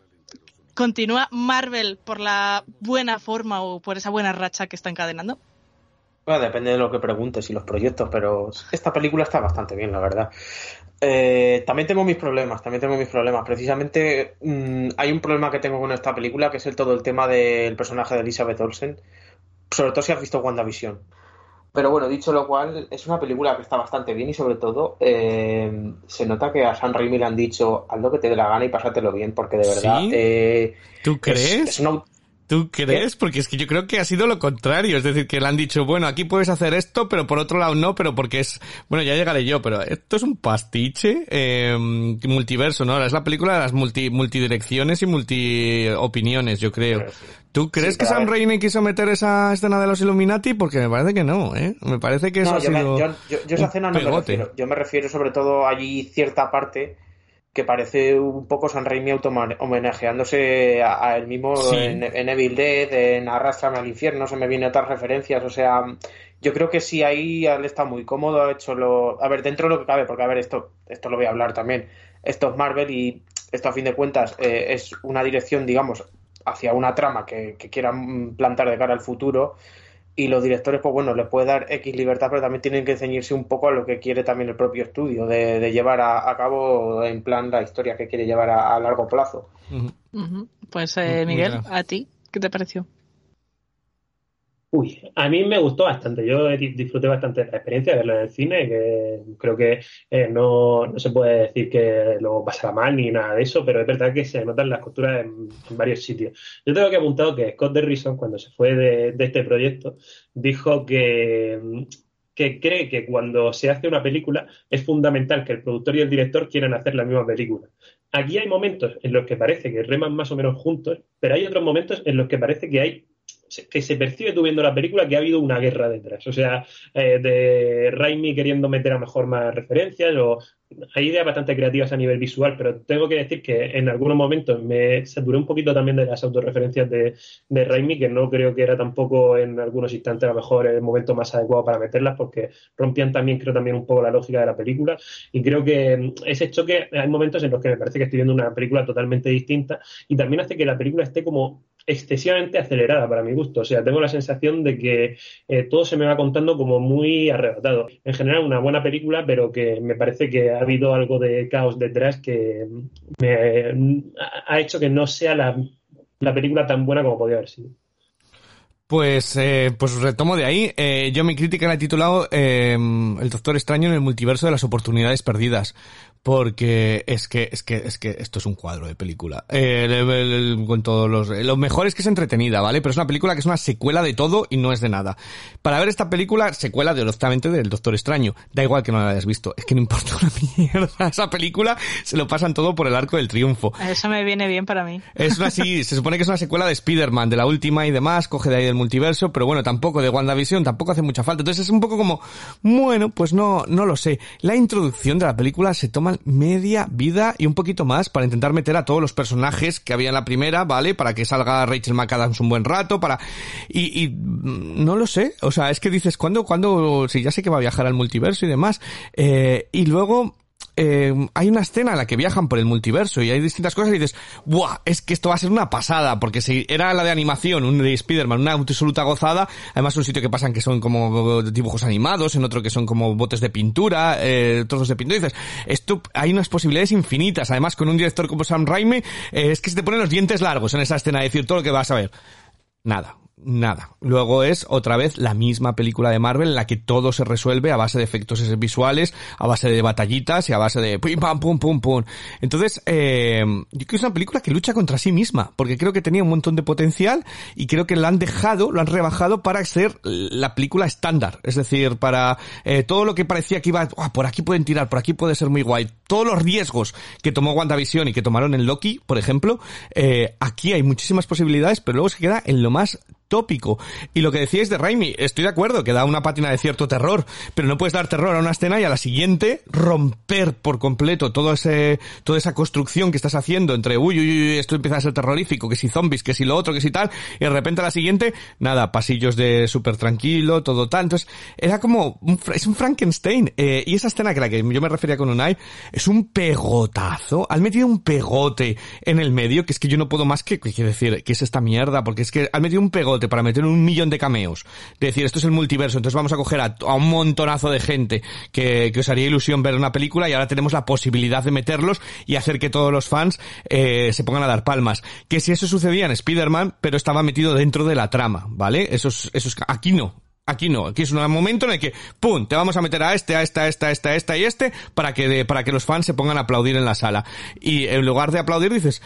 ¿Continúa Marvel por la buena forma o por esa buena racha que está encadenando? Bueno, depende de lo que preguntes y los proyectos, pero esta película está bastante bien, la verdad. Eh, también tengo mis problemas, también tengo mis problemas. Precisamente mm, hay un problema que tengo con esta película, que es el todo el tema del personaje de Elizabeth Olsen, sobre todo si has visto WandaVision. Pero bueno, dicho lo cual, es una película que está bastante bien y sobre todo eh, se nota que a San Raimi le han dicho haz lo que te dé la gana y pásatelo bien, porque de verdad... Eh, ¿Tú crees? ¿Tú crees? Porque es que yo creo que ha sido lo contrario. Es decir, que le han dicho, bueno, aquí puedes hacer esto, pero por otro lado no, pero porque es... Bueno, ya llegaré yo, pero esto es un pastiche eh, multiverso, ¿no? Es la película de las multi, multidirecciones y multiopiniones, yo creo. ¿Tú crees que Sam Raimi quiso meter esa escena de los Illuminati? Porque me parece que no, ¿eh? Me parece que eso ha sido yo, yo, esa escena no me refiero. Yo me refiero sobre todo allí cierta parte que parece un poco San Raimi homenajeándose a, él mismo en, Evil Dead, en Arrastrame al infierno, se me vienen otras referencias, o sea, yo creo que sí ahí él está muy cómodo, ha hecho lo... A ver, dentro de lo que cabe, porque a ver, esto, esto lo voy a hablar también, esto es Marvel y esto a fin de cuentas eh, es una dirección, digamos, hacia una trama que, que quieran plantar de cara al futuro y los directores, pues bueno, les puede dar X libertad, pero también tienen que ceñirse un poco a lo que quiere también el propio estudio, de, llevar a, cabo en plan la historia que quiere llevar a, largo plazo. Pues eh, Miguel, ¿a ti qué te pareció? Uy, a mí me gustó bastante. Yo disfruté bastante la experiencia de verlo en el cine, que creo que eh, no, no, se puede decir que lo pasará mal ni nada de eso, pero es verdad que se notan las costuras en, varios sitios. Yo tengo que apuntado que Scott Derrison, cuando se fue de, este proyecto, dijo que, que cree que cuando se hace una película es fundamental que el productor y el director quieran hacer la misma película. Aquí hay momentos en los que parece que reman más o menos juntos, pero hay otros momentos en los que parece que hay que se percibe tú viendo la película que ha habido una guerra detrás. O sea, eh, de Raimi queriendo meter a mejor más referencias o hay ideas bastante creativas a nivel visual, pero tengo que decir que en algunos momentos me saturé un poquito también de las autorreferencias de, de Raimi, que no creo que era tampoco en algunos instantes a lo mejor el momento más adecuado para meterlas, porque rompían también, creo también un poco la lógica de la película. Y creo que ese choque, hay momentos en los que me parece que estoy viendo una película totalmente distinta y también hace que la película esté como excesivamente acelerada para mi gusto. O sea, tengo la sensación de que eh, todo se me va contando como muy arrebatado. En general, una buena película, pero que me parece que ha habido algo de caos detrás que me ha hecho que no sea la, película tan buena como podía haber sido. Pues, eh, pues retomo de ahí. Eh, yo mi crítica la he titulado El Doctor Extraño en el multiverso de las oportunidades perdidas porque es que, es que, es que esto es un cuadro de película. Eh, el- el- el- con todos los, lo mejor es que es entretenida, ¿vale? Pero es una película que es una secuela de todo y no es de nada. Para ver esta película, secuela directamente del Doctor Extraño. Da igual que no la hayas visto. Es que no importa una mierda. Esa película se lo pasan todo por el arco del triunfo. Eso me viene bien para mí. Es una sí, se supone que es una secuela de Spider-Man, de la última y demás, coge de ahí del multiverso, pero bueno, tampoco de WandaVision, tampoco hace mucha falta. Entonces es un poco como, bueno, pues no, no lo sé. La introducción de la película se toma media vida y un poquito más para intentar meter a todos los personajes que había en la primera, ¿vale? Para que salga Rachel McAdams un buen rato, para, y, mm, no lo sé. O sea, es que dices, ¿cuándo, cuándo, si ya sé que va a viajar al multiverso y demás, eh, y luego, eh, hay una escena en la que viajan por el multiverso y hay distintas cosas y dices, ¡buah! Es que esto va a ser una pasada, porque si era la de animación, un de Spider-Man, una absoluta gozada, además un sitio que pasan que son como dibujos animados, en otro que son como botes de pintura, eh, trozos de pintura, y dices, esto, hay unas posibilidades infinitas, además con un director como Sam Raimi, eh, es que se te ponen los dientes largos en esa escena, de decir todo lo que vas a ver. Nada, nada. Luego es otra vez la misma película de Marvel en la que todo se resuelve a base de efectos visuales, a base de batallitas y a base de pim pam pum pum pum. Entonces, eh, yo creo que es una película que lucha contra sí misma, porque creo que tenía un montón de potencial y creo que la han dejado, lo han rebajado para ser la película estándar. Es decir, para eh, todo lo que parecía que iba, "Ah, por aquí pueden tirar, por aquí puede ser muy guay. Todos los riesgos que tomó WandaVision y que tomaron en Loki, por ejemplo, eh, aquí hay muchísimas posibilidades, pero luego se queda en lo más tópico. Y lo que decíais de Raimi, estoy de acuerdo que da una pátina de cierto terror, pero no puedes dar terror a una escena y a la siguiente romper por completo todo ese, toda esa construcción que estás haciendo entre uy, uy, uy, esto empieza a ser terrorífico, que si zombies, que si lo otro, que si tal, y de repente a la siguiente, nada, pasillos de súper tranquilo, todo tal. Entonces, era como, un, es un Frankenstein. Eh, y esa escena que la que yo me refería con Unai, es un pegotazo. Han metido un pegote en el medio, que es que yo no puedo más que, que decir, que es esta mierda, porque es que han metido un pegote para meter un millón de cameos. De decir, esto es el multiverso, entonces vamos a coger a, un montonazo de gente que, os haría ilusión ver una película y ahora tenemos la posibilidad de meterlos y hacer que todos los fans eh, se pongan a dar palmas. Que si eso sucedía en Spider-Man, pero estaba metido dentro de la trama, ¿vale? Eso es, eso es, aquí no. Aquí no, aquí es un momento en el que, ¡pum!, te vamos a meter a este, a esta, a esta, a esta, a esta y este, para que, para que los fans se pongan a aplaudir en la sala. Y en lugar de aplaudir dices,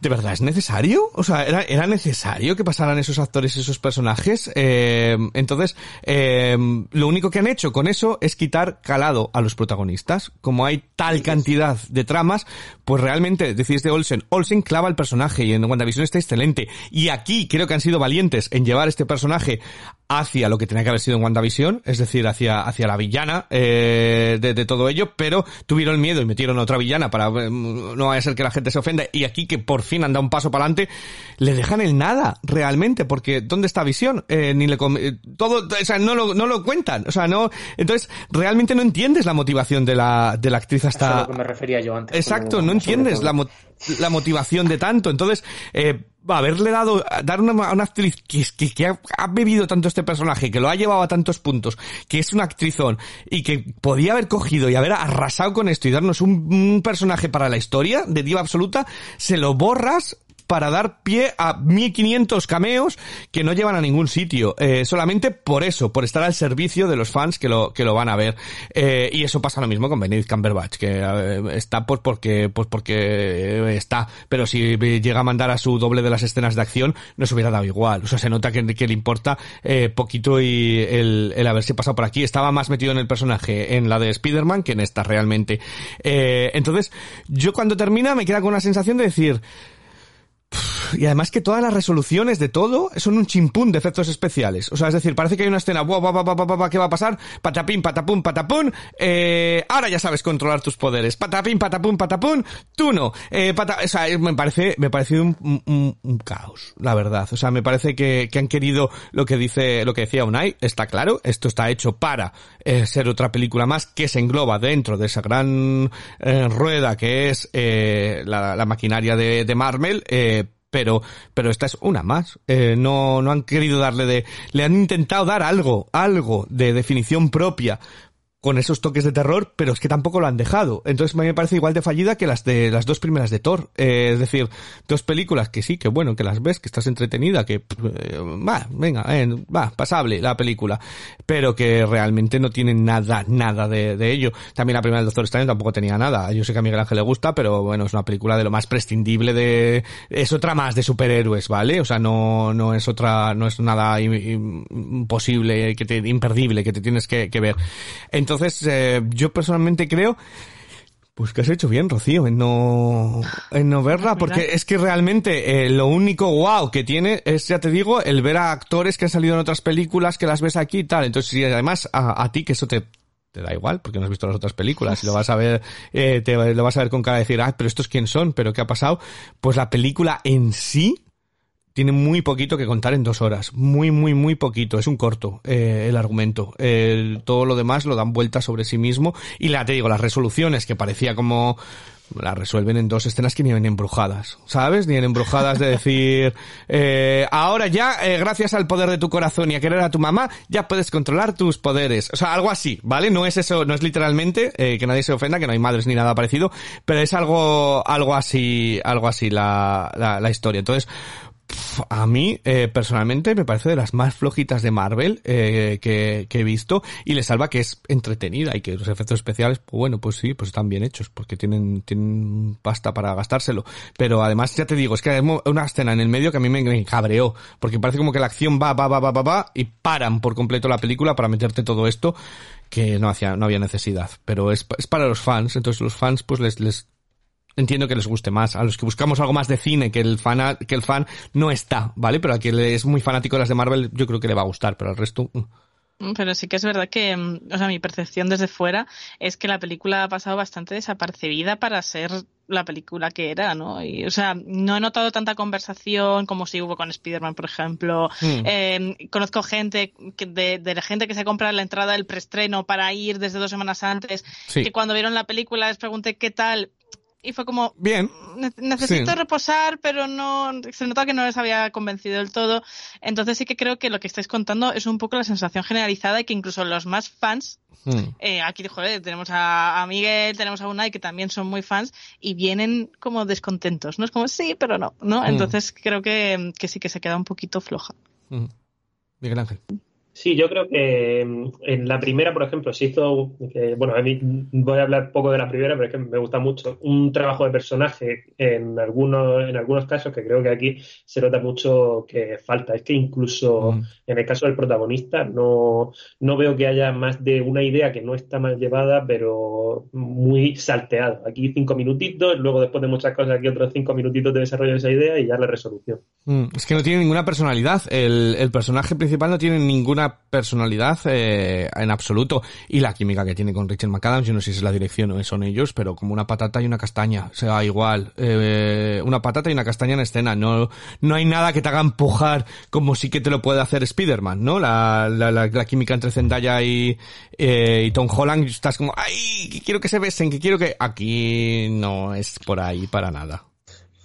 ¿de verdad es necesario? O sea, ¿era, era necesario que pasaran esos actores y esos personajes? Eh, entonces, eh, lo único que han hecho con eso es quitar calado a los protagonistas. Como hay tal cantidad de tramas, pues realmente, decís de Olsen, Olsen clava el personaje y en WandaVision está excelente. Y aquí creo que han sido valientes en llevar este personaje hacia lo que tenía que haber sido en WandaVision, es decir, hacia, hacia la villana eh, de, de todo ello, pero tuvieron miedo y metieron a otra villana para eh, no vaya a ser que la gente se ofenda. Y aquí que por fin han dado un paso para adelante, le dejan el nada, realmente, porque ¿dónde está Visión? Eh, ni le com- eh, todo, o sea, no lo, no lo cuentan, o sea, no, entonces realmente no entiendes la motivación de la, de la actriz Eso es hasta, a lo que me refería yo antes. Exacto, no entiendes la, mo- la motivación de tanto. Entonces, eh, haberle dado, dar una, una actriz que, que, ha, ha bebido tanto este personaje, que lo ha llevado a tantos puntos, que es una actrizón y que podía haber cogido y haber arrasado con esto y darnos un, un personaje para la historia de diva absoluta, se lo borras para dar pie a 1500 cameos que no llevan a ningún sitio, eh, solamente por eso, por estar al servicio de los fans que lo, que lo van a ver. Eh, y eso pasa lo mismo con Benedict Cumberbatch, que está pues porque, pues porque está, pero si llega a mandar a su doble de las escenas de acción, nos hubiera dado igual. O sea, se nota que, que le importa eh, poquito y el, el haberse pasado por aquí. Estaba más metido en el personaje en la de Spider-Man que en esta realmente. Eh, entonces, yo cuando termina me queda con una sensación de decir, y además que todas las resoluciones de todo son un chimpún de efectos especiales. O sea, es decir, parece que hay una escena, guau, guau, guau, guau, guau, ¿qué va a pasar? Patapín, patapum, patapún, eh, ahora ya sabes controlar tus poderes. Patapín, patapum, patapún, tú no. Eh, pata, o sea, me parece, me parece un, un- un caos, la verdad. O sea, me parece que, que han querido lo que dice, lo que decía Unai, está claro, esto está hecho para eh, ser otra película más que se engloba dentro de esa gran eh, rueda que es eh, la, la maquinaria de, de Marvel, eh, pero pero esta es una más. Eh, no no han querido darle de le han intentado dar algo algo de definición propia con esos toques de terror, pero es que tampoco lo han dejado. Entonces a mí me parece igual de fallida que las de las dos primeras de Thor. Eh, es decir, dos películas que sí, que bueno, que las ves, que estás entretenida, que eh, va, venga, eh, va, pasable la película, pero que realmente no tienen nada, nada de, de ello. También la primera del Doctor Strange tampoco tenía nada. Yo sé que a Miguel Ángel le gusta, pero bueno, es una película de lo más prescindible de, es otra más de superhéroes, ¿vale? O sea, no, no es otra, no es nada imposible, que te, imperdible, que te tienes que, ver. Eh, yo personalmente creo pues que has hecho bien, Rocío, en no, en no verla, porque es que realmente eh, lo único wow que tiene es, ya te digo, el ver a actores que han salido en otras películas, que las ves aquí y tal. Entonces, si además a, a ti que eso te, te da igual, porque no has visto las otras películas, y lo vas a ver, eh, te lo vas a ver con cara de decir, ah, pero estos quién son, pero qué ha pasado, pues la película en sí tiene muy poquito que contar en dos horas. Muy, muy, muy poquito. Es un corto eh, el argumento. El, todo lo demás lo dan vuelta sobre sí mismo. Y la te digo, las resoluciones, que parecía como las resuelven en dos escenas que ni ven embrujadas, ¿sabes? Ni en embrujadas de decir, eh, ahora ya, eh, gracias al poder de tu corazón y a querer a tu mamá, ya puedes controlar tus poderes. O sea, algo así, ¿vale? No es eso, no es literalmente, eh, que nadie se ofenda, que no hay madres ni nada parecido, pero es algo, algo así, algo así la, la, la historia. Entonces, a mí, eh, personalmente, me parece de las más flojitas de Marvel eh, que, que, he visto y le salva que es entretenida y que los efectos especiales, pues bueno, pues sí, pues están bien hechos porque tienen, tienen pasta para gastárselo. Pero además, ya te digo, es que hay una escena en el medio que a mí me, me cabreó porque parece como que la acción va, va, va, va, va, va y paran por completo la película para meterte todo esto que no hacía, no había necesidad. Pero es, es para los fans, entonces los fans pues les, les entiendo que les guste más. A los que buscamos algo más de cine que el fan, que el fan no está, ¿vale? Pero a quien es muy fanático de las de Marvel, yo creo que le va a gustar, pero al resto. Mm. Pero sí que es verdad que, mm, o sea, mi percepción desde fuera es que la película ha pasado bastante desapercibida para ser la película que era, ¿no? Y, o sea, no he notado tanta conversación como si hubo con Spider-Man, por ejemplo. Mm. Eh, conozco gente que, de, de, la gente que se compra la entrada del preestreno para ir desde dos semanas antes, sí. que cuando vieron la película les pregunté qué tal y fue como bien necesito sí. reposar pero no se nota que no les había convencido del todo entonces sí que creo que lo que estáis contando es un poco la sensación generalizada y que incluso los más fans mm. eh, aquí joder, tenemos a, a, Miguel tenemos a Unai que también son muy fans y vienen como descontentos no es como sí pero no no mm. entonces creo que, que sí que se queda un poquito floja mm. Miguel Ángel Sí, yo creo que mm, en la primera, por ejemplo, se hizo, que, bueno, a mí voy a hablar poco de la primera, pero es que me gusta mucho, un trabajo de personaje en algunos, en algunos casos que creo que aquí se nota mucho que falta. Es que incluso mm. en el caso del protagonista no, no veo que haya más de una idea que no está mal llevada, pero muy salteada. Aquí cinco minutitos, luego después de muchas cosas aquí otros cinco minutitos de desarrollo de esa idea y ya la resolución. Mm, es que no tiene ninguna personalidad. El, el personaje principal no tiene ninguna personalidad eh, en absoluto. Y la química que tiene con Richard McAdams, yo no sé si es la dirección o son ellos, pero como una patata y una castaña. O sea, igual. Eh, una patata y una castaña en escena. No, no hay nada que te haga empujar como sí que te lo puede hacer Spider-Man, ¿no? La, la, la, la, química entre Zendaya y, eh, y Tom Holland, estás como, ¡ay! Que quiero que se besen, que quiero que... Aquí no es por ahí para nada.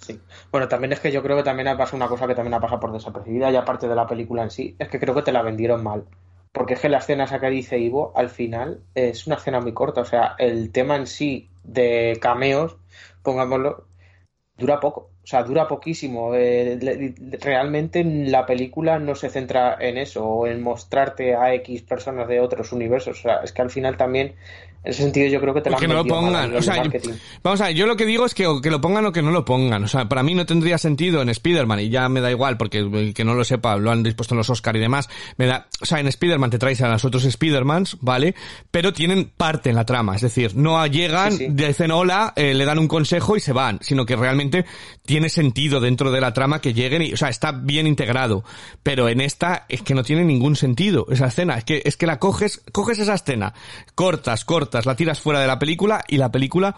Sí. Bueno, también es que yo creo que también ha pasado una cosa que también ha pasado por desapercibida y aparte de la película en sí, es que creo que te la vendieron mal. Porque es que la escena esa que dice Ivo, al final, es una escena muy corta. O sea, el tema en sí de cameos, pongámoslo, dura poco. O sea, dura poquísimo. Eh, realmente la película no se centra en eso o en mostrarte a X personas de otros universos. O sea, es que al final también en ese sentido yo creo que te la que no lo pongan. O sea, yo, vamos a ver, yo lo que digo es que o que lo pongan o que no lo pongan. O sea, para mí no tendría sentido en Spider-Man y ya me da igual porque que no lo sepa, lo han dispuesto en los Oscar y demás. Me da, o sea, en Spider-Man te traes a los otros Spider-Mans, ¿vale? Pero tienen parte en la trama. Es decir, no llegan, sí, sí. dicen hola, eh, le dan un consejo y se van, sino que realmente tiene sentido dentro de la trama que lleguen y, o sea, está bien integrado. Pero en esta es que no tiene ningún sentido esa escena. Es que, es que la coges, coges esa escena, cortas, cortas, la tiras fuera de la película y la película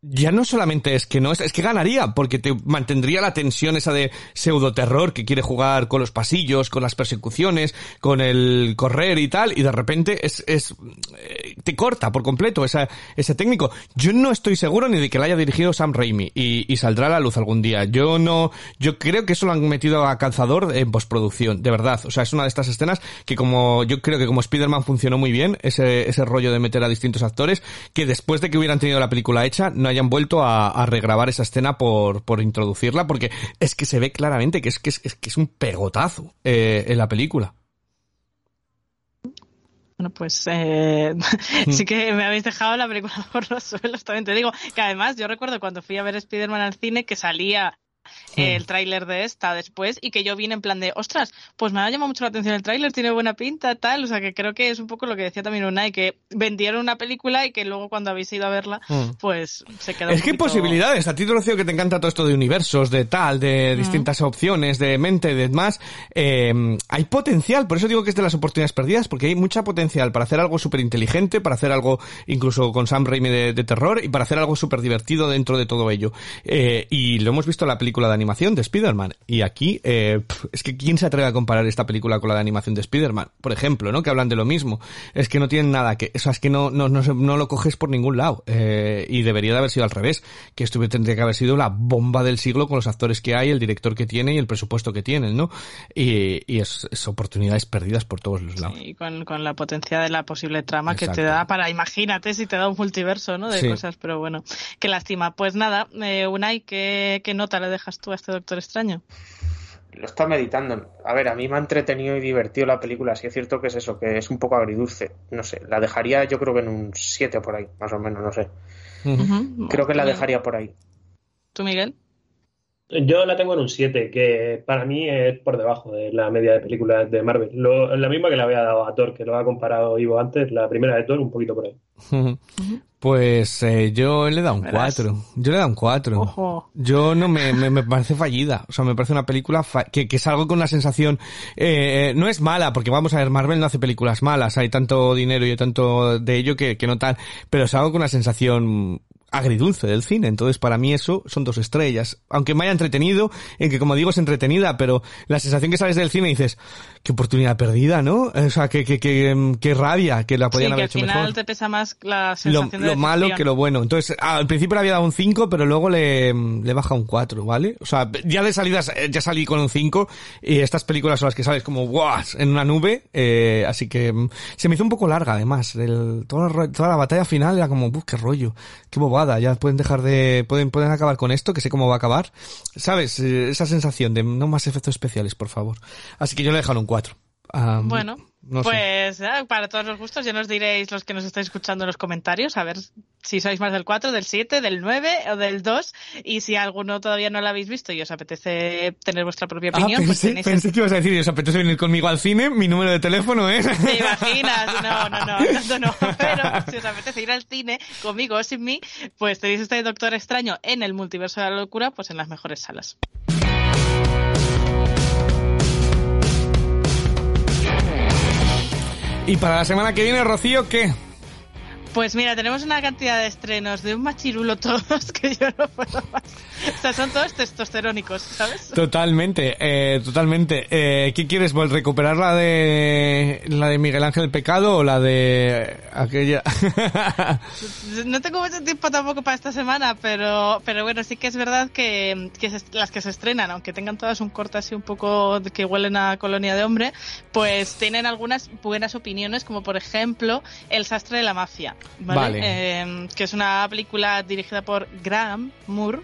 ya no solamente es que no, es, es que ganaría, porque te mantendría la tensión esa de pseudo terror que quiere jugar con los pasillos, con las persecuciones, con el correr y tal, y de repente es, es, eh, te corta por completo esa, ese técnico. Yo no estoy seguro ni de que la haya dirigido Sam Raimi y, y saldrá a la luz algún día. Yo no, yo creo que eso lo han metido a calzador en postproducción, de verdad. O sea, es una de estas escenas que como, yo creo que como Spider-Man funcionó muy bien, ese, ese rollo de meter a distintos actores, que después de que hubieran tenido la película hecha, no hayan vuelto a, a regrabar esa escena por, por introducirla, porque es que se ve claramente que es que es, que es un pegotazo eh, en la película. Bueno, pues eh, sí que me habéis dejado la película por los suelos, también te digo. Que además yo recuerdo cuando fui a ver Spider-Man al cine que salía el tráiler de esta después y que yo vine en plan de, ostras, pues me ha llamado mucho la atención el tráiler, tiene buena pinta, tal, o sea que creo que es un poco lo que decía también Unai, que vendieron una película y que luego cuando habéis ido a verla, Mm. pues se quedó Es un que hay posibilidades. A ti, Rocío, que te encanta todo esto de universos, de tal, de distintas opciones, de mente, de demás. eh, hay potencial. Por eso digo que es de las oportunidades perdidas, porque hay mucha potencial para hacer algo súper inteligente, para hacer algo incluso con Sam Raimi de, de terror y para hacer algo súper divertido dentro de todo ello. Eh, y lo hemos visto en la película de animación de Spider-Man. Y aquí, eh, es que ¿quién se atreve a comparar esta película con la de animación de Spider-Man? Por ejemplo, ¿no? Que hablan de lo mismo. Es que no tienen nada que, o sea, es que no, no, no, no lo coges por ningún lado. Eh, y debería de haber sido al revés. Que esto tendría que haber sido la bomba del siglo con los actores que hay, el director que tiene y el presupuesto que tienen, ¿no? Y, y es, es oportunidades perdidas por todos los lados. Y con, con la potencia de la posible trama que te da para, imagínate si te da un multiverso, ¿no? De Sí. cosas, pero bueno, qué lástima. Pues nada, eh, Unai, ¿qué, ¿qué nota le dejas tú a este Doctor Extraño? Lo está meditando. A ver, a mí me ha entretenido y divertido la película. Sí es cierto que es eso, que es un poco agridulce. No sé, la dejaría yo creo que en un 7 por ahí, más o menos, no sé. Creo que la dejaría por ahí. ¿Tú, Miguel? Yo la tengo en un 7, que para mí es por debajo de la media de películas de Marvel. Lo- la misma que le había dado a Thor, que lo ha comparado Ivo antes, la primera de Thor, un poquito por ahí. Pues eh, yo le he dado un Verás. 4. Yo le he dado un 4. Ojo. Yo no me, me, me parece fallida. O sea, me parece una película fa- que, que salgo con una sensación. Eh, no es mala, porque vamos a ver, Marvel no hace películas malas. Hay tanto dinero y hay tanto de ello que, que no tal. Pero salgo con una sensación agridulce del cine. Entonces, para mí eso son dos estrellas. Aunque me haya entretenido, en que como digo es entretenida, pero la sensación que sales del cine y dices, qué oportunidad perdida, ¿no? O sea, qué, qué, qué, qué rabia, que la Sí, podían que haber al hecho final mejor. te pesa más la Lo, sensación de lo malo que lo bueno. Entonces, al principio le había dado un 5, pero luego le, le baja un 4, ¿vale? O sea, ya de salidas, eh, ya salí con un 5, y estas películas son las que sales como, ¡guau! en una nube, eh, así que mm, se me hizo un poco larga, además. El, toda, la, toda la batalla final era como, ¡buf, qué rollo! ¡Qué Ya pueden dejar de, pueden, pueden acabar con esto, que sé cómo va a acabar. ¿Sabes? Eh, Esa sensación de no más efectos especiales, por favor. Así que yo le he dejado un 4. Ah, Bueno, no sé. pues eh, para todos los gustos ya nos diréis los que nos estáis escuchando en los comentarios, a ver si sois más del 4, del 7, del 9 o del 2 y si alguno todavía no lo habéis visto y os apetece tener vuestra propia Ah, opinión, pues pensé, que ibas a decir, ¿os apetece venir conmigo al cine? Mi número de teléfono es... ¿Te imaginas? No, no, no, tanto no. Pero si os apetece ir al cine, conmigo o sin mí, pues tenéis este Doctor Extraño en el multiverso de la locura, pues en las mejores salas. Y para la semana que viene, Rocío, ¿qué? Pues mira, tenemos una cantidad de estrenos de un machirulo todos que yo no puedo más. O sea, son todos testosterónicos, ¿sabes? Totalmente, eh, totalmente. Eh, ¿Qué quieres, Vol? ¿Recuperar la de la de Miguel Ángel Pecado o la de aquella? No tengo mucho tiempo tampoco para esta semana, pero, pero bueno, sí que es verdad que, que se- las que se estrenan, aunque tengan todas un corte así un poco que huelen a colonia de hombre, pues tienen algunas buenas opiniones, como por ejemplo El sastre de la mafia, ¿vale? Vale. Eh, que es una película dirigida por Graham Moore,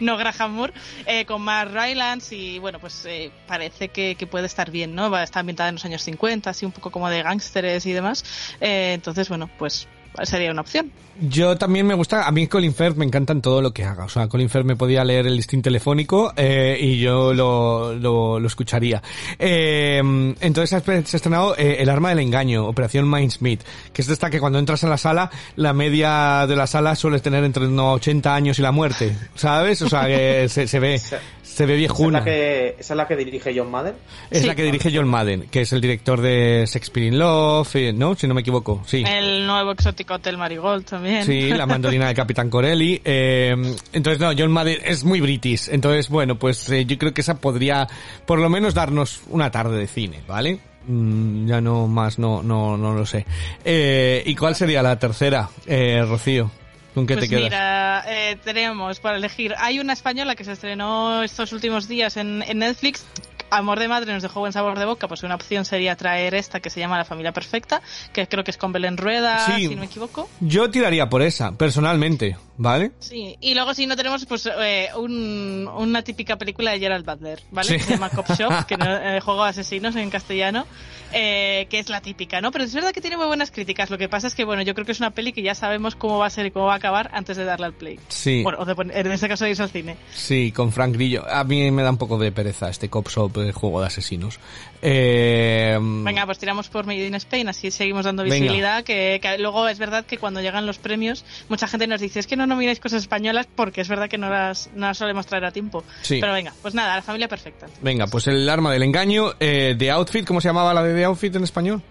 no Graham Moore, eh, con Mark Rylance y bueno, pues eh, parece que, que puede estar bien, ¿no? Va estar ambientada en los años 50, así un poco como de gángsteres y demás. Eh, entonces, bueno, pues sería una opción. Yo también me gusta, a mí Colin Firth me encanta en todo lo que haga. O sea, Colin Firth me podía leer el listín telefónico eh, y yo lo, lo, lo escucharía. Eh, entonces se ha estrenado eh, El arma del engaño, Operación Mindsmith, que es de esta que cuando entras en la sala, la media de la sala suele tener entre unos 80 años y la muerte, ¿sabes? O sea, que se, se ve, se ve ¿Esa es, viejuna. la que, esa es la que dirige John Madden? Es la que dirige John Madden, que es el director de Shakespeare in Love, eh, ¿no? Si no me equivoco, sí. El nuevo exótico mítico Hotel Marigold también. Sí, la mandolina de Capitán Corelli. Eh, entonces, no, John Madden es muy british. Entonces, bueno, pues eh, yo creo que esa podría por lo menos darnos una tarde de cine, ¿vale? Mm, ya no más, no, no, no lo sé. Eh, ¿Y cuál sería la tercera, eh, Rocío? ¿Con qué pues te quedas? mira, eh, tenemos para elegir. Hay una española que se estrenó estos últimos días en, en Netflix. Amor de Madre nos dejó buen sabor de boca, pues una opción sería traer esta que se llama La Familia Perfecta, que creo que es con Belén Rueda, Sí. si no me equivoco. Yo tiraría por esa, personalmente, ¿vale? Sí, y luego si no tenemos pues eh, un- una típica película de Gerald Butler, ¿vale? Sí. Que se llama Cop Shop, que no, eh, juego asesinos en castellano, eh, que es la típica, ¿no? Pero es verdad que tiene muy buenas críticas. Lo que pasa es que, bueno, yo creo que es una peli que ya sabemos cómo va a ser y cómo va a acabar antes de darle al play. Sí. Bueno, o de poner- en este caso de irse al cine. Sí, con Frank Grillo. A mí me da un poco de pereza este Cop Shop de juego de asesinos. Eh, Venga, pues tiramos por Made in Spain, así seguimos dando visibilidad. Que, que luego es verdad que cuando llegan los premios, mucha gente nos dice: es que no nomináis cosas españolas porque es verdad que no las, no las solemos traer a tiempo. Sí. Pero venga, pues nada, la familia perfecta. Venga, pues el arma del engaño, eh, The Outfit, ¿cómo se llamaba la de The Outfit en español?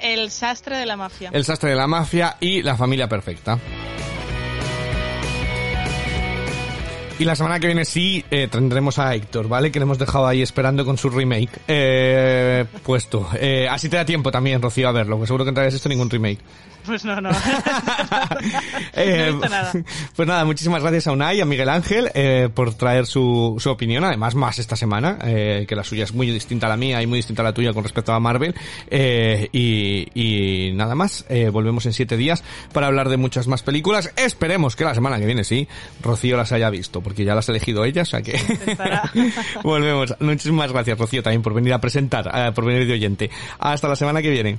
El sastre de la mafia. El sastre de la mafia y la familia perfecta. Y la semana que viene sí eh, tendremos a Héctor, ¿vale? Que le hemos dejado ahí esperando con su remake eh, puesto. Eh, así te da tiempo también, Rocío, a verlo, porque seguro que no traes esto ningún remake. Pues no, no. Eh, No nada. Pues nada, muchísimas gracias a Unai y a Miguel Ángel eh, por traer su, su opinión, además más esta semana, eh, que la suya es muy distinta a la mía y muy distinta a la tuya con respecto a Marvel. Y, y nada más, volvemos en siete días para hablar de muchas más películas. Esperemos que la semana que viene sí, Rocío las haya visto, porque ya las ha elegido ella, o sea que volvemos. Muchísimas gracias, Rocío, también por venir a presentar, por venir de oyente. Hasta la semana que viene.